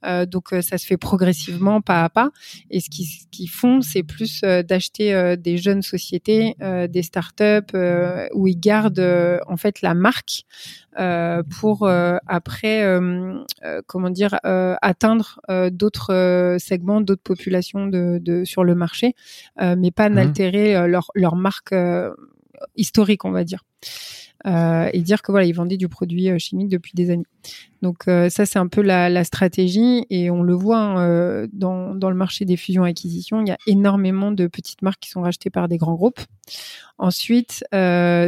Euh, donc ça se fait progressivement, pas à pas. Et ce qu'ils font, c'est plus d'acheter des jeunes sociétés, des startups où ils gardent en fait la marque pour après, comment dire, atteindre d'autres segments, d'autres populations de, de, sur le marché, mais pas mmh. n'altérer leur, leur marque historique, on va dire. Euh, et dire que voilà, ils vendaient du produit euh, chimique depuis des années. Donc euh, ça, c'est un peu la, la, stratégie et on le voit hein, dans, dans le marché des fusions-acquisitions. Il y a énormément de petites marques qui sont rachetées par des grands groupes. Ensuite,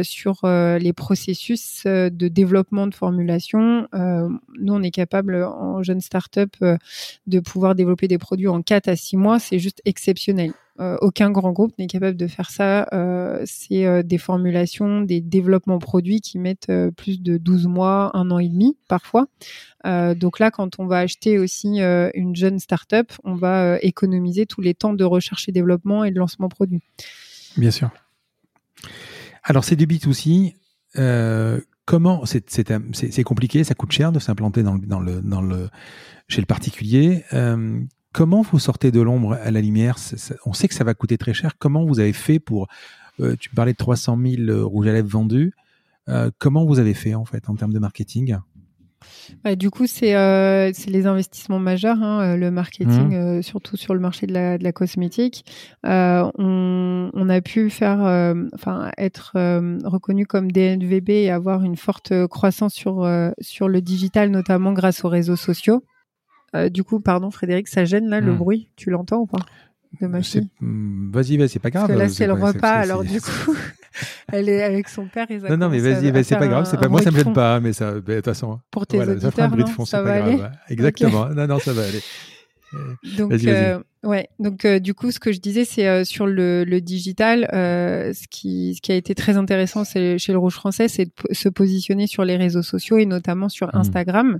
sur les processus de développement de formulation, nous, on est capable en jeune start-up de pouvoir développer des produits en 4 à 6 mois. C'est juste exceptionnel. Euh, aucun grand groupe n'est capable de faire ça. Euh, c'est euh, des formulations, des développements produits qui mettent plus de 12 mois, un an et demi parfois. donc là, quand on va acheter aussi une jeune start-up, on va économiser tous les temps de recherche et développement et de lancement produit. Bien sûr. Alors c'est du B2C. comment c'est compliqué, ça coûte cher de s'implanter chez le particulier. Comment vous sortez de l'ombre à la lumière? On sait que ça va coûter très cher. Comment vous avez fait pour... Euh, tu parlais de 300 000 euh, rouges à lèvres vendus. Euh, comment vous avez fait en fait en termes de marketing? Bah, du coup, c'est les investissements majeurs, hein, le marketing, mmh. surtout sur le marché de la, de la cosmétique. On, on, a pu faire, enfin, être reconnu comme DNVB et avoir une forte croissance sur sur le digital, notamment grâce aux réseaux sociaux. Euh, du coup, pardon Frédéric, ça gêne là le hmm. bruit? Tu l'entends ou pas? De ma fille Vas-y, vas-y, c'est pas grave. Parce que là, c'est le repas, alors du coup, elle est avec son père. non, non, mais vas-y, c'est pas grave. C'est pas moi, ça me gêne pas, mais ça, de toute façon. Pour tes voilà, auditeurs, ça fera un bruit de fond, c'est pas grave. Exactement. Non, non, ça va aller. Donc, euh, ouais. Donc, euh, du coup, ce que je disais, c'est euh, sur le, le digital, ce qui, ce qui a été très intéressant chez le Rouge Français, c'est de se positionner sur les réseaux sociaux et notamment sur mmh. Instagram,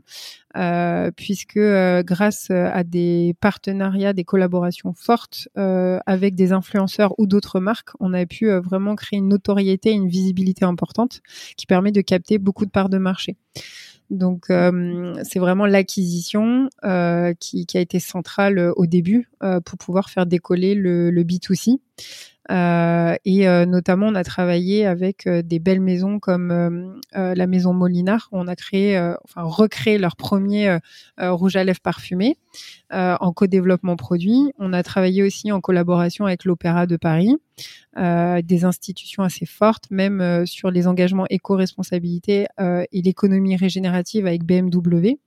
puisque grâce à des partenariats, des collaborations fortes avec des influenceurs ou d'autres marques, on a pu vraiment créer une notoriété, une visibilité importante qui permet de capter beaucoup de parts de marché. Donc euh, c'est vraiment l'acquisition euh, qui, a été centrale euh, au début pour pouvoir faire décoller le, le B2C. Et notamment, on a travaillé avec des belles maisons comme la maison Molinard, où on a créé, enfin recréé leur premier rouge à lèvres parfumé en co-développement produit. On a travaillé aussi en collaboration avec l'Opéra de Paris, des institutions assez fortes, même sur les engagements éco-responsabilité et l'économie régénérative avec BMW.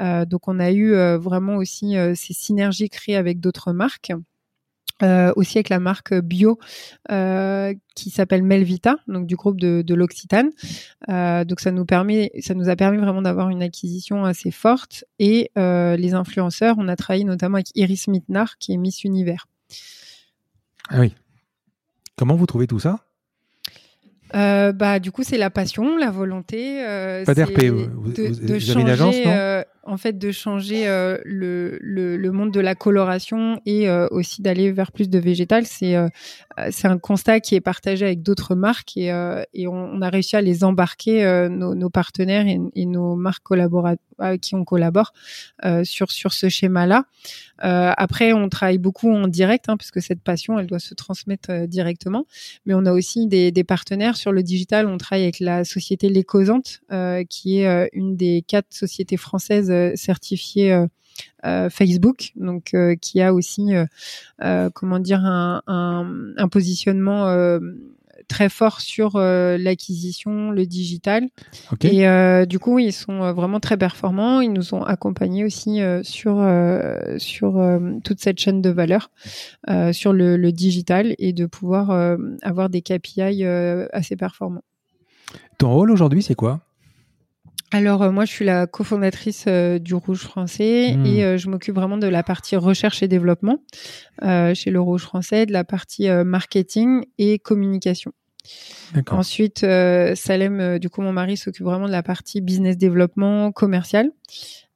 Euh, donc on a eu euh, vraiment aussi euh, ces synergies créées avec d'autres marques. Euh, aussi avec la marque bio euh, qui s'appelle Melvita, donc du groupe de, de l'Occitane. Euh, donc ça nous permet, ça nous a permis vraiment d'avoir une acquisition assez forte. Et les influenceurs, on a travaillé notamment avec Iris Mitnar, qui est Miss Univers. Ah oui. Comment vous trouvez tout ça? Bah du coup c'est la passion, la volonté. Pas d'RP. Vous, de, vous, de avez une agence, changer, en fait de changer euh, le, le, monde de la coloration et euh, aussi d'aller vers plus de végétal. C'est euh, c'est un constat qui est partagé avec d'autres marques et, et on, on, a réussi à les embarquer nos, partenaires et, nos marques qui on collabore sur sur ce schéma-là. après, on travaille beaucoup en direct hein, puisque cette passion, elle doit se transmettre directement. Mais on a aussi des, des, partenaires sur le digital. On travaille avec la société L'Écosante, qui est une des quatre sociétés françaises euh, certifié euh, euh, Facebook, donc qui a aussi, comment dire, un, un, positionnement très fort sur l'acquisition, le digital. Et du coup, ils sont vraiment très performants. Ils nous ont accompagnés aussi sur sur toute cette chaîne de valeur, sur le, le, digital et de pouvoir avoir des KPI assez performants. Ton rôle aujourd'hui, c'est quoi? Alors euh, moi, je suis la cofondatrice euh, du Rouge français hmm. et euh, je m'occupe vraiment de la partie recherche et développement chez le Rouge français, de la partie marketing et communication. Ensuite, Salem, du coup, mon mari s'occupe vraiment de la partie business développement commercial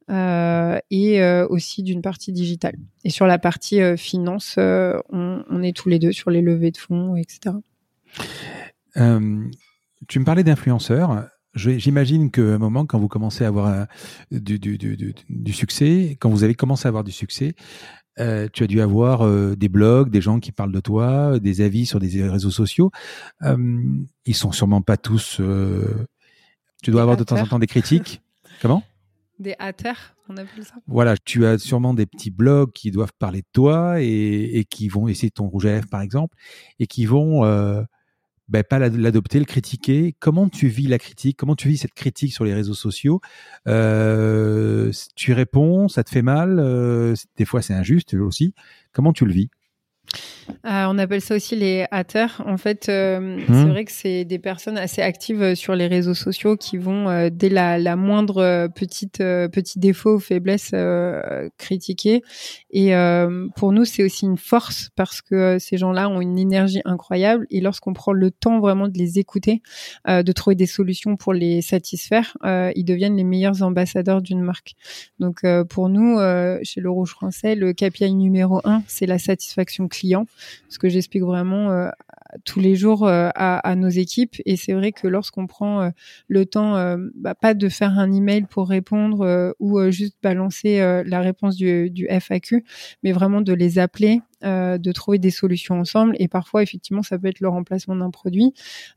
et aussi d'une partie digitale. Et sur la partie finance, on, on, est tous les deux sur les levées de fonds, etc. tu me parlais d'influenceurs. J'imagine qu'à un moment, quand vous commencez à avoir euh, du, du, du, du, succès, quand vous avez commencé à avoir du succès, euh, tu as dû avoir euh, des blogs, des gens qui parlent de toi, des avis sur des réseaux sociaux. Euh, ils sont sûrement pas tous. Tu dois avoir de temps en temps des critiques. Comment? Des haters, on appelle ça. Voilà, tu as sûrement des petits blogs qui doivent parler de toi et, et qui vont essayer ton rouge à lèvres, par exemple, et qui vont ben, pas l'adopter, le critiquer. Comment tu vis la critique? Comment tu vis cette critique sur les réseaux sociaux? Euh, Tu réponds, ça te fait mal euh, Des fois, c'est injuste aussi. Comment tu le vis? Euh, on appelle ça aussi les haters. En fait, euh, c'est hmm. vrai que c'est des personnes assez actives euh, sur les réseaux sociaux qui vont dès la, la, moindre petite petit défaut ou faiblesse critiquer. Et pour nous, c'est aussi une force parce que ces gens-là ont une énergie incroyable. Et lorsqu'on prend le temps vraiment de les écouter, de trouver des solutions pour les satisfaire, ils deviennent les meilleurs ambassadeurs d'une marque. Donc pour nous, chez le Rouge Français, le KPI numéro un, c'est la satisfaction client ce que j'explique vraiment euh, tous les jours euh, à, nos équipes. Et c'est vrai que lorsqu'on prend euh, le temps, bah, pas de faire un email pour répondre ou juste balancer la réponse du, FAQ, mais vraiment de les appeler, de trouver des solutions ensemble. Et parfois, effectivement, ça peut être le remplacement d'un produit.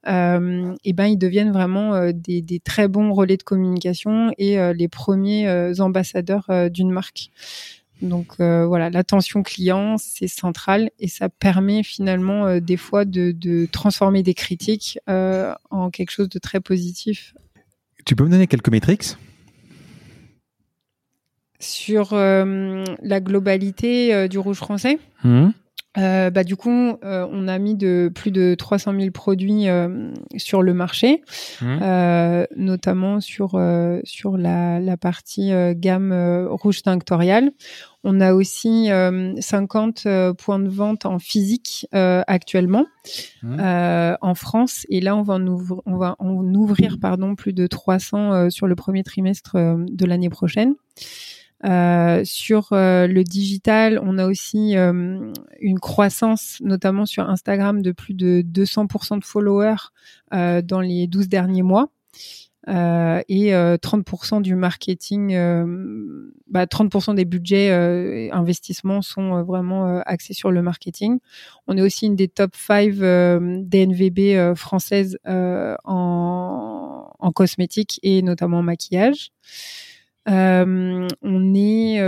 et ben, ils deviennent vraiment des, très bons relais de communication et les premiers ambassadeurs d'une marque. Donc euh, voilà, l'attention client, c'est central et ça permet finalement euh, des fois de, de, transformer des critiques euh, en quelque chose de très positif. Tu peux me donner quelques métriques? Sur la globalité du rouge français? Mmh. Euh, bah, du coup, euh, on a mis de plus de 300 000 produits euh, sur le marché, mmh. notamment sur sur la, la partie gamme rouge tinctorial. On a aussi 50 points de vente en physique actuellement mmh. en France, et là on va en ouvrir, on va en ouvrir pardon plus de 300 sur le premier trimestre de l'année prochaine. Euh, sur euh, le digital, on a aussi euh, une croissance, notamment sur Instagram, de plus de 200% de followers dans les 12 derniers mois. et 30% du marketing, bah, 30% des budgets investissements sont vraiment axés sur le marketing. On est aussi une des top 5 DNVB françaises en, en cosmétique et notamment en maquillage. On est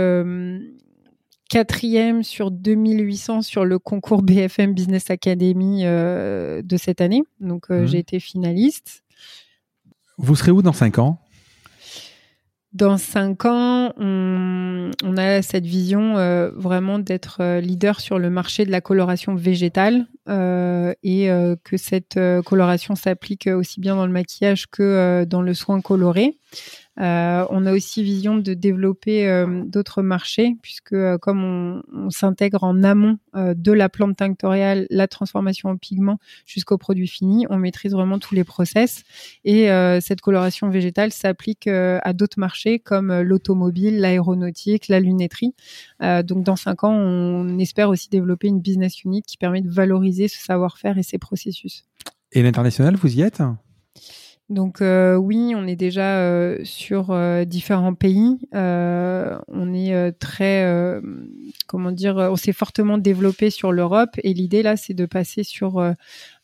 quatrième sur 2800 sur le concours BFM Business Academy euh, de cette année. Donc, euh, j'ai mhm. été finaliste. Vous serez où dans cinq ans? Dans cinq ans, on, a cette vision euh, vraiment d'être leader sur le marché de la coloration végétale et que cette coloration s'applique aussi bien dans le maquillage que dans le soin coloré. Euh, on a aussi vision de développer euh, d'autres marchés, puisque euh, comme on, s'intègre en amont de la plante tinctoriale, la transformation en pigment jusqu'au produit fini, on maîtrise vraiment tous les process. Et cette coloration végétale s'applique à d'autres marchés comme l'automobile, l'aéronautique, la lunetterie. donc dans cinq ans, on espère aussi développer une business unit qui permet de valoriser ce savoir-faire et ces processus. Et l'international, vous y êtes? Donc euh, oui, on est déjà euh, sur euh, différents pays. on est très, comment dire, on s'est fortement développé sur l'Europe et l'idée là, c'est de passer sur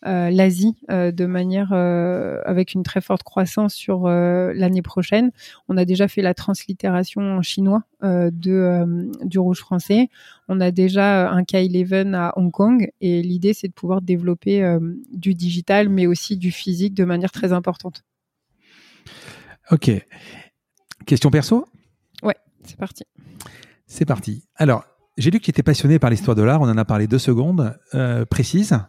l'Asie euh, de manière euh, avec une très forte croissance sur l'année prochaine. On a déjà fait la translittération en chinois de du rouge français. On a déjà un K11 à Hong Kong et l'idée c'est de pouvoir développer du digital mais aussi du physique de manière très importante. Ok. Question perso? Ouais, c'est parti. C'est parti. Alors, j'ai lu que tu étais passionné par l'histoire de l'art, on en a parlé deux secondes. précise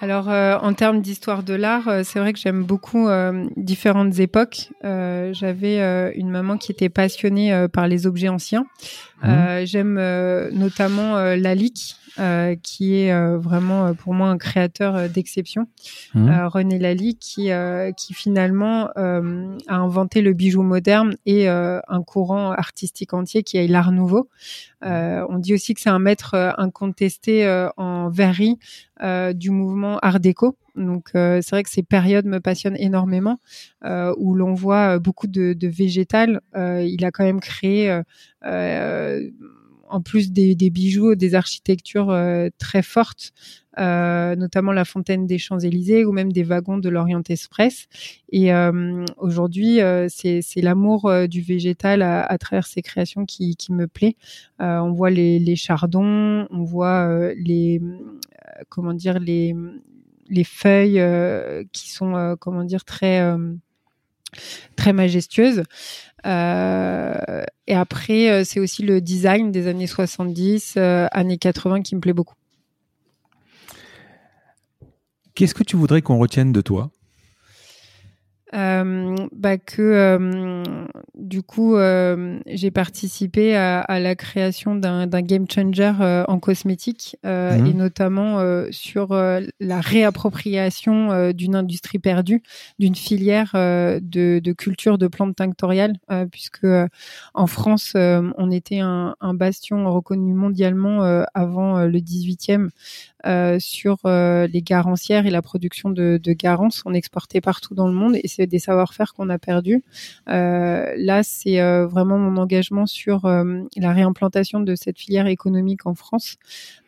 alors, euh, en termes d'histoire de l'art, euh, c'est vrai que j'aime beaucoup euh, différentes époques. J'avais une maman qui était passionnée par les objets anciens. Mmh. j'aime notamment Lalique, qui est vraiment pour moi un créateur d'exception. Mmh. René Lalique, qui, qui finalement a inventé le bijou moderne et un courant artistique entier qui est l'art nouveau. on dit aussi que c'est un maître incontesté en verrerie euh, du mouvement Art déco. Donc euh, c'est vrai que ces périodes me passionnent énormément, euh, où l'on voit beaucoup de, de végétal. il a quand même créé en plus des, des, bijoux, des architectures très fortes, euh, notamment la fontaine des Champs-Élysées ou même des wagons de l'Orient Express. Et aujourd'hui, c'est l'amour du végétal à, à, travers ces créations qui, me plaît. on voit les, les, chardons, on voit les comment dire les les feuilles euh, qui sont euh, comment dire très euh, très majestueuses. et après, c'est aussi le design des années 70, années 80 qui me plaît beaucoup. Qu'est-ce que tu voudrais qu'on retienne de toi? Euh, bah que euh, du coup euh, j'ai participé à, à, la création d'un game changer en cosmétique mhm. et notamment sur la réappropriation d'une industrie perdue, d'une filière de, de, culture de plantes tinctoriales, puisque en France on était un, un, bastion reconnu mondialement avant le 18e euh, sur les garancières et la production de, de garances. On exportait partout dans le monde et des savoir-faire qu'on a perdus. Euh, là, c'est vraiment mon engagement sur la réimplantation de cette filière économique en France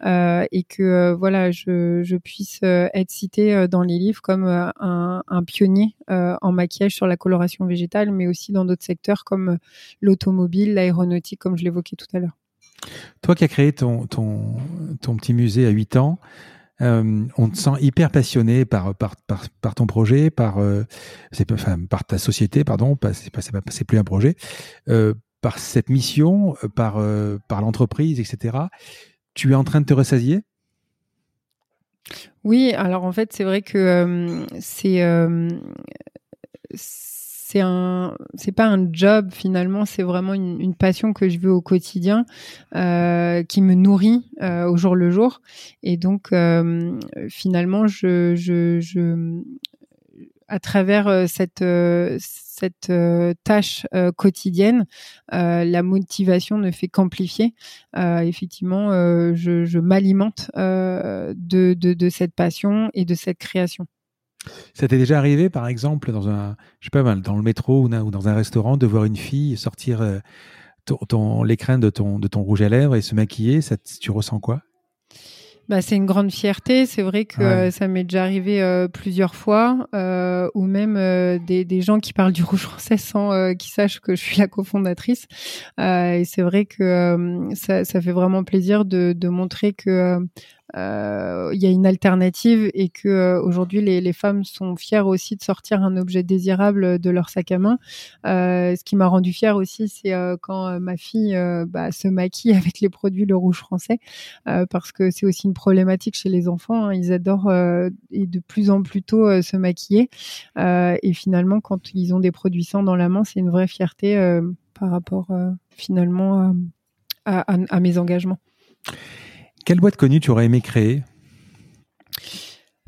et que voilà, je, puisse être citée dans les livres comme un, pionnier en maquillage sur la coloration végétale, mais aussi dans d'autres secteurs comme l'automobile, l'aéronautique, comme je l'évoquais tout à l'heure. Toi qui as créé ton, ton petit musée à 8 ans, euh, on te sent hyper passionné par, par, par, ton projet, par, euh, enfin, par ta société, pardon, c'est pas, plus un projet, euh, par cette mission, par, par l'entreprise, etc. Tu es en train de te ressasier Oui, alors en fait, c'est vrai que c'est c'est un c'est pas un job finalement c'est vraiment une, une, passion que je veux au quotidien euh, qui me nourrit euh, au jour le jour et donc euh, finalement je, je, je à travers euh, cette euh, cette euh, tâche quotidienne, la motivation ne fait qu'amplifier. effectivement, je, je m'alimente de, de, de cette passion et de cette création. Ça t'est déjà arrivé, par exemple, dans un, je sais pas, dans le métro ou, dans un restaurant, de voir une fille sortir euh, ton, l'écran de ton, de ton rouge à lèvres et se maquiller ça, Tu ressens quoi? Bah, c'est une grande fierté. C'est vrai que euh, ça m'est déjà arrivé euh, plusieurs fois, euh, ou même des, des, gens qui parlent du rouge français sans qu'ils sachent que je suis la cofondatrice. et c'est vrai que ça, ça, fait vraiment plaisir de, de montrer que euh, il y a une alternative et que euh, aujourd'hui les, femmes sont fières aussi de sortir un objet désirable de leur sac à main. Euh, ce qui m'a rendu fière aussi, c'est euh, quand ma fille bah, se maquille avec les produits Le Rouge français, parce que c'est aussi une problématique chez les enfants. Hein. Ils adorent et de plus en plus tôt se maquiller. et finalement, quand ils ont des produits sans dans la main, c'est une vraie fierté par rapport finalement à mes engagements. Quelle boîte connue tu aurais aimé créer?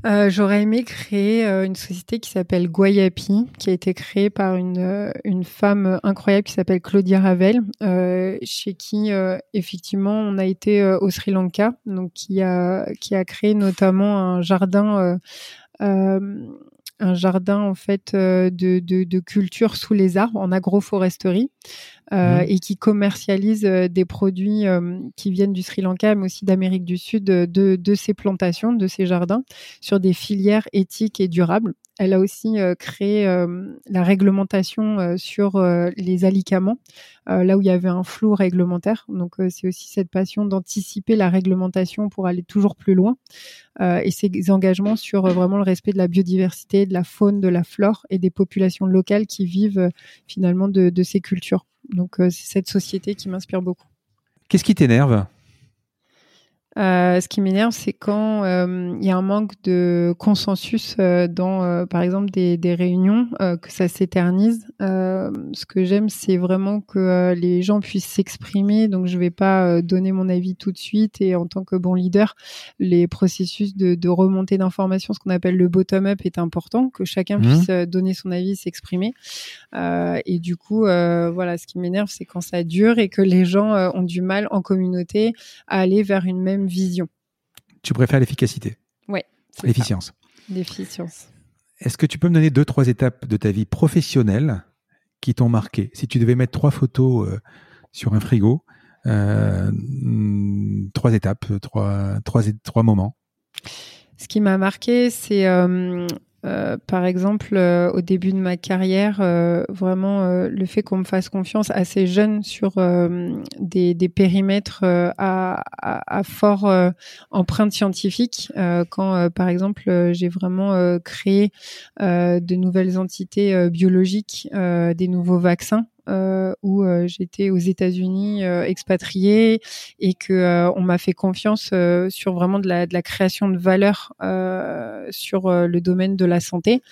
Euh, J'aurais aimé créer euh, une société qui s'appelle Guayapi, qui a été créée par une, euh, femme incroyable qui s'appelle Claudia Ravel, chez qui effectivement on a été au Sri Lanka, qui a qui créé notamment un jardin un jardin en fait de, de, culture sous les arbres en agroforesterie euh, mmh. et qui commercialise euh, des produits euh, qui viennent du Sri Lanka, mais aussi d'Amérique du Sud, de, de ces plantations, de ces jardins, sur des filières éthiques et durables. Elle a aussi créé la réglementation sur les alicaments, là où il y avait un flou réglementaire. Donc c'est aussi cette passion d'anticiper la réglementation pour aller toujours plus loin. et ces engagements sur vraiment le respect de la biodiversité, de la faune, de la flore et des populations locales qui vivent finalement de, de ces cultures. Donc euh, c'est cette société qui m'inspire beaucoup. Qu'est-ce qui t'énerve? Euh, ce qui m'énerve, c'est quand euh, il y a un manque de consensus dans, par exemple, des, des réunions, que ça s'éternise. ce que j'aime, c'est vraiment que les gens puissent s'exprimer. Donc, je vais pas donner mon avis tout de suite. Et en tant que bon leader, les processus de, de remontée d'informations, ce qu'on appelle le bottom-up, est important, que chacun mmh. puisse donner son avis, s'exprimer. et du coup, voilà, ce qui m'énerve, c'est quand ça dure et que les gens ont du mal en communauté à aller vers une même vision. Tu préfères l'efficacité Oui. L'efficience. L'efficience. Est-ce que tu peux me donner deux, trois étapes de ta vie professionnelle qui t'ont marqué? Si tu devais mettre trois photos euh, sur un frigo, euh, trois étapes, trois, trois, trois moments. Ce qui m'a marqué, c'est euh, euh, par exemple, euh, au début de ma carrière, euh, vraiment le fait qu'on me fasse confiance assez jeune sur des, périmètres à, à, à, fort empreinte scientifique, quand par exemple j'ai vraiment créé de nouvelles entités biologiques, des nouveaux vaccins euh, où euh, j'étais aux États-Unis euh, expatriée et que on m'a fait confiance sur vraiment de la, de la création de valeur sur le domaine de la santé.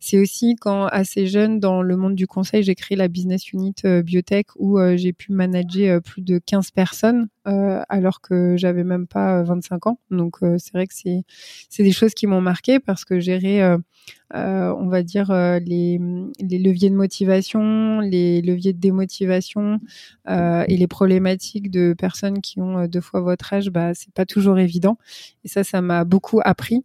C'est aussi quand assez jeune dans le monde du conseil, j'ai créé la business unit biotech où j'ai pu manager plus de 15 personnes alors que j'avais même pas 25 ans. Donc c'est vrai que c'est c'est des choses qui m'ont marqué parce que gérer euh, on va dire euh, les, les, leviers de motivation, les leviers de démotivation euh, et les problématiques de personnes qui ont deux fois votre âge, bah c'est pas toujours évident. Et ça, ça m'a beaucoup appris.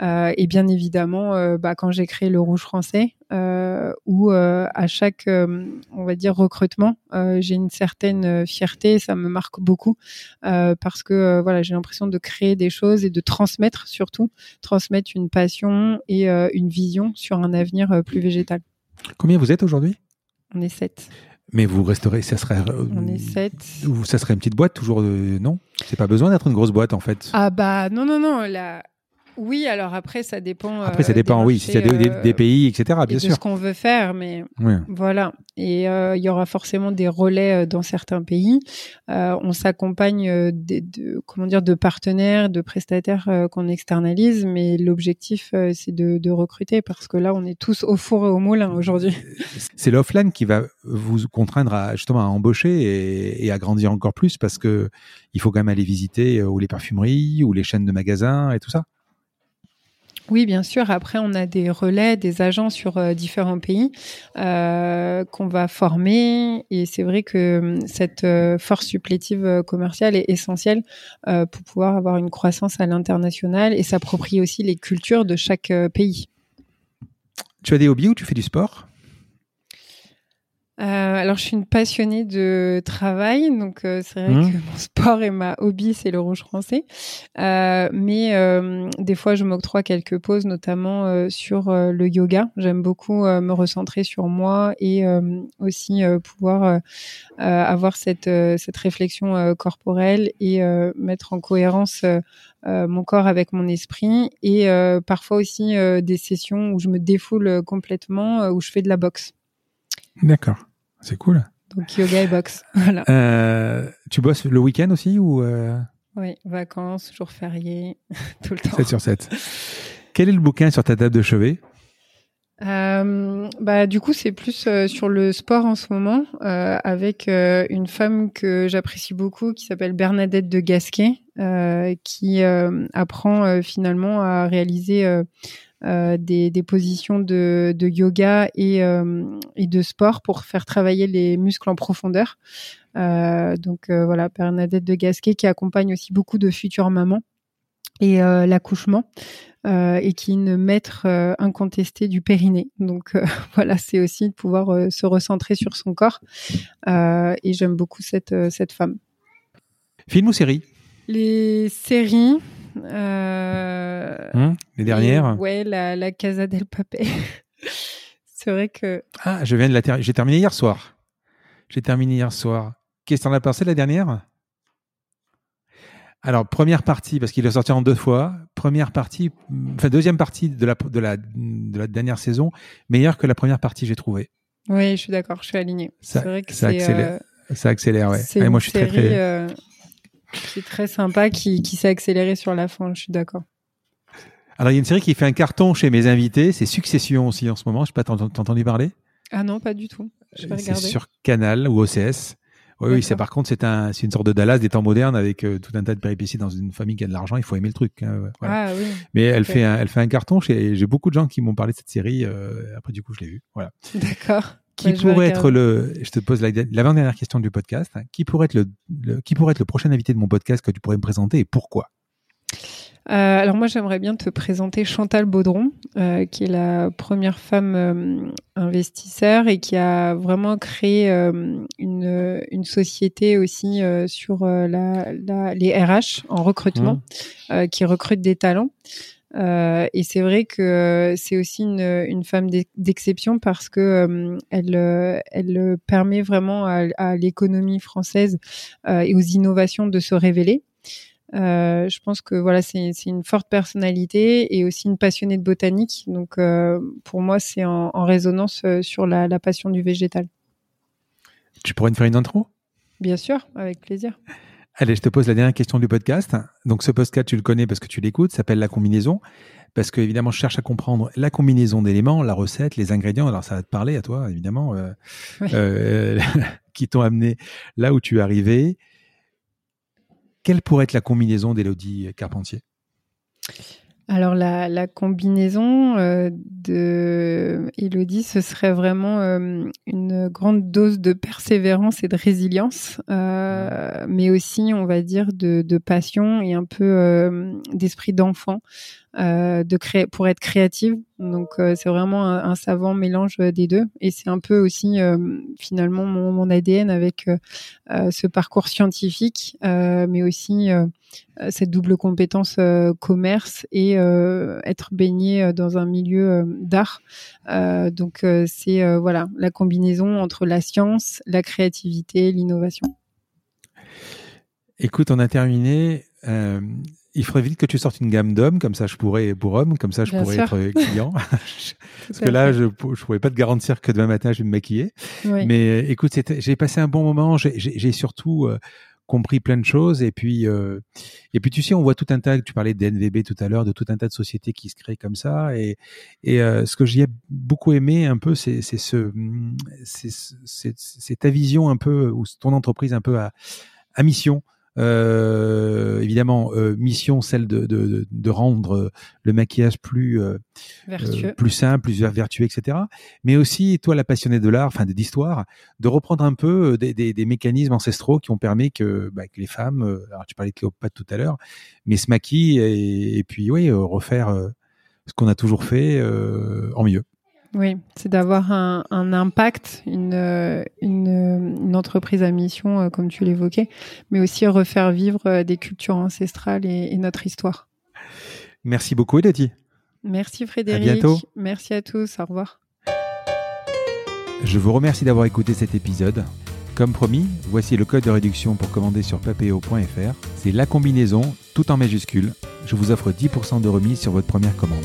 et bien évidemment, bah, quand j'ai créé le Rouge Français, euh, où à chaque, on va dire, recrutement, j'ai une certaine fierté, ça me marque beaucoup parce que voilà, j'ai l'impression de créer des choses et de transmettre surtout, transmettre une passion et une vie sur un avenir euh, plus végétal. Combien vous êtes aujourd'hui? On est sept. Mais vous resterez, ça serait. Euh, On est sept. Ça serait une petite boîte toujours, euh, non? C'est pas besoin d'être une grosse boîte en fait. Ah bah non non non la oui, alors après, ça dépend. Après, ça euh, dépend, oui, s'il y a des, des, euh, pays, etc., bien sûr. De ce qu'on veut faire, mais voilà. Et euh, il y aura forcément des relais dans certains pays. on s'accompagne de, de, comment dire, de partenaires, de prestataires qu'on externalise, mais l'objectif, c'est de, de, recruter parce que là, on est tous au four et au moulin aujourd'hui. C'est l'offline qui va vous contraindre à justement à embaucher et, et, à grandir encore plus parce que il faut quand même aller visiter ou les parfumeries ou les chaînes de magasins et tout ça. Oui, bien sûr. Après, on a des relais, des agents sur euh, différents pays euh, qu'on va former. Et c'est vrai que hum, cette euh, force supplétive commerciale est essentielle pour pouvoir avoir une croissance à l'international et s'approprier aussi les cultures de chaque pays. Tu as des hobbies ou tu fais du sport? Euh, alors, je suis une passionnée de travail, donc euh, c'est vrai mmh. que mon sport et ma hobby, c'est le rouge français. Euh, mais euh, des fois, je m'octroie quelques pauses, notamment euh, sur le yoga. J'aime beaucoup me recentrer sur moi et aussi pouvoir avoir cette, cette réflexion corporelle et mettre en cohérence mon corps avec mon esprit. Et parfois aussi des sessions où je me défoule complètement, où je fais de la boxe. D'accord, c'est cool. Donc yoga et boxe, voilà. Euh, tu bosses le week-end aussi ou euh... Oui, vacances, jours fériés, tout le temps. 7 sur 7. Quel est le bouquin sur ta table de chevet? Euh, bah du coup c'est plus euh, sur le sport en ce moment euh, avec une femme que j'apprécie beaucoup qui s'appelle Bernadette de Gasquet qui apprend finalement à réaliser des, des, positions de, de yoga et, euh, et, de sport pour faire travailler les muscles en profondeur. Euh, donc voilà, Bernadette de Gasquet qui accompagne aussi beaucoup de futures mamans et l'accouchement. Euh, et qui est une maître incontestée du périnée. Donc voilà, c'est aussi de pouvoir se recentrer sur son corps. et j'aime beaucoup cette, cette femme. Film ou série? Les séries, euh, hum, les dernières Ouais, la, la Casa del Papel. c'est vrai que. Ah, je viens de la terminer. J'ai terminé hier soir. J'ai terminé hier soir. Qu'est-ce que t'en as pensé la dernière? Alors, première partie, parce qu'il est sorti en deux fois. Première partie, enfin, deuxième partie de la, de la, de la dernière saison, meilleure que la première partie, j'ai trouvé. Oui, je suis d'accord, je suis aligné. C'est vrai que ça accélère. Euh, ça accélère, ouais. moi, je suis très, très... Euh, c'est très sympa, qui, qui s'est accéléré sur la fin, je suis d'accord. Alors, il y a une série qui fait un carton chez mes invités, c'est Succession aussi en ce moment. Je sais pas, t'as entendu parler? Ah non, pas du tout. C'est sur Canal ou OCS. Oui, oui, c'est par contre, c'est un, une sorte de Dallas des temps modernes avec euh, tout un tas de péripéties dans une famille qui a de l'argent. Il faut aimer le truc. Hein, ah, oui. Mais elle fait un, elle fait un carton. J'ai beaucoup de gens qui m'ont parlé de cette série. Euh, après, du coup, je l'ai vue. Voilà. D'accord. Qui pourrait être le, je te pose l'avant-dernière question du podcast, hein. qui pourrait être le, qui pourrait être le prochain invité de mon podcast que tu pourrais me présenter et pourquoi? Euh, alors moi j'aimerais bien te présenter Chantal Baudron, euh, qui est la première femme euh, investisseur et qui a vraiment créé euh, une, une société aussi sur la, la, les RH en recrutement, mmh. qui recrute des talents. Euh, et c'est vrai que c'est aussi une, une femme d'exception parce que euh, elle, elle permet vraiment à, à l'économie française euh, et aux innovations de se révéler. Euh, je pense que voilà, c'est une forte personnalité et aussi une passionnée de botanique. Donc, pour moi, c'est en, en, résonance sur la, la passion du végétal. Tu pourrais me faire une intro? Bien sûr, avec plaisir. Allez, je te pose la dernière question du podcast. Donc, ce podcast, tu le connais parce que tu l'écoutes, s'appelle La combinaison. Parce que, évidemment, je cherche à comprendre la combinaison d'éléments, la recette, les ingrédients. Alors, ça va te parler à toi, évidemment, euh, euh, qui t'ont amené là où tu es arrivé. Quelle pourrait être la combinaison d'Élodie Carpentier? Alors la, la combinaison euh, de Elodie, ce serait vraiment euh, une grande dose de persévérance et de résilience, euh, mais aussi, on va dire, de, de passion et un peu euh, d'esprit d'enfant de créer pour être créative. Donc c'est vraiment un, savant mélange des deux, et c'est un peu aussi finalement mon, ADN avec ce parcours scientifique, mais aussi euh, cette double compétence euh, commerce et euh, être baigné dans un milieu d'art. donc c'est voilà la combinaison entre la science, la créativité, l'innovation. Écoute, on a terminé. Il faudrait vite que tu sortes une gamme d'hommes, comme ça je pourrais, pour hommes, comme ça je pourrais être client. Parce que là, je ne pourrais pas te garantir que demain matin je vais me maquiller. Mais écoute, j'ai passé un bon moment. J'ai surtout compris plein de choses et puis euh, et puis tu sais on voit tout un tas tu parlais d'NVB tout à l'heure de tout un tas de sociétés qui se créent comme ça et et euh, ce que j'y ai beaucoup aimé un peu c'est c'est ce c'est ta vision un peu ou ton entreprise un peu à à mission euh, évidemment, euh, mission celle de, de, de, rendre le maquillage plus euh, euh plus simple, plus vertueux, etc. Mais aussi, toi, la passionnée de l'art, enfin d'histoire, de reprendre un peu euh, des, des, des, mécanismes ancestraux qui ont permis que, bah, que les femmes, alors tu parlais de Cléopâtre tout à l'heure, mais se maquillent et, et puis oui, refaire ce qu'on a toujours fait en mieux. Oui, c'est d'avoir un, impact, une, une, entreprise à mission, euh, comme tu l'évoquais, mais aussi refaire vivre euh, des cultures ancestrales et, notre histoire. Merci beaucoup, Elodie. Merci, Frédéric. À bientôt. Merci à tous. Au revoir. Je vous remercie d'avoir écouté cet épisode. Comme promis, voici le code de réduction pour commander sur papeo.fr. C'est la combinaison, tout en majuscule. Je vous offre 10% de remise sur votre première commande.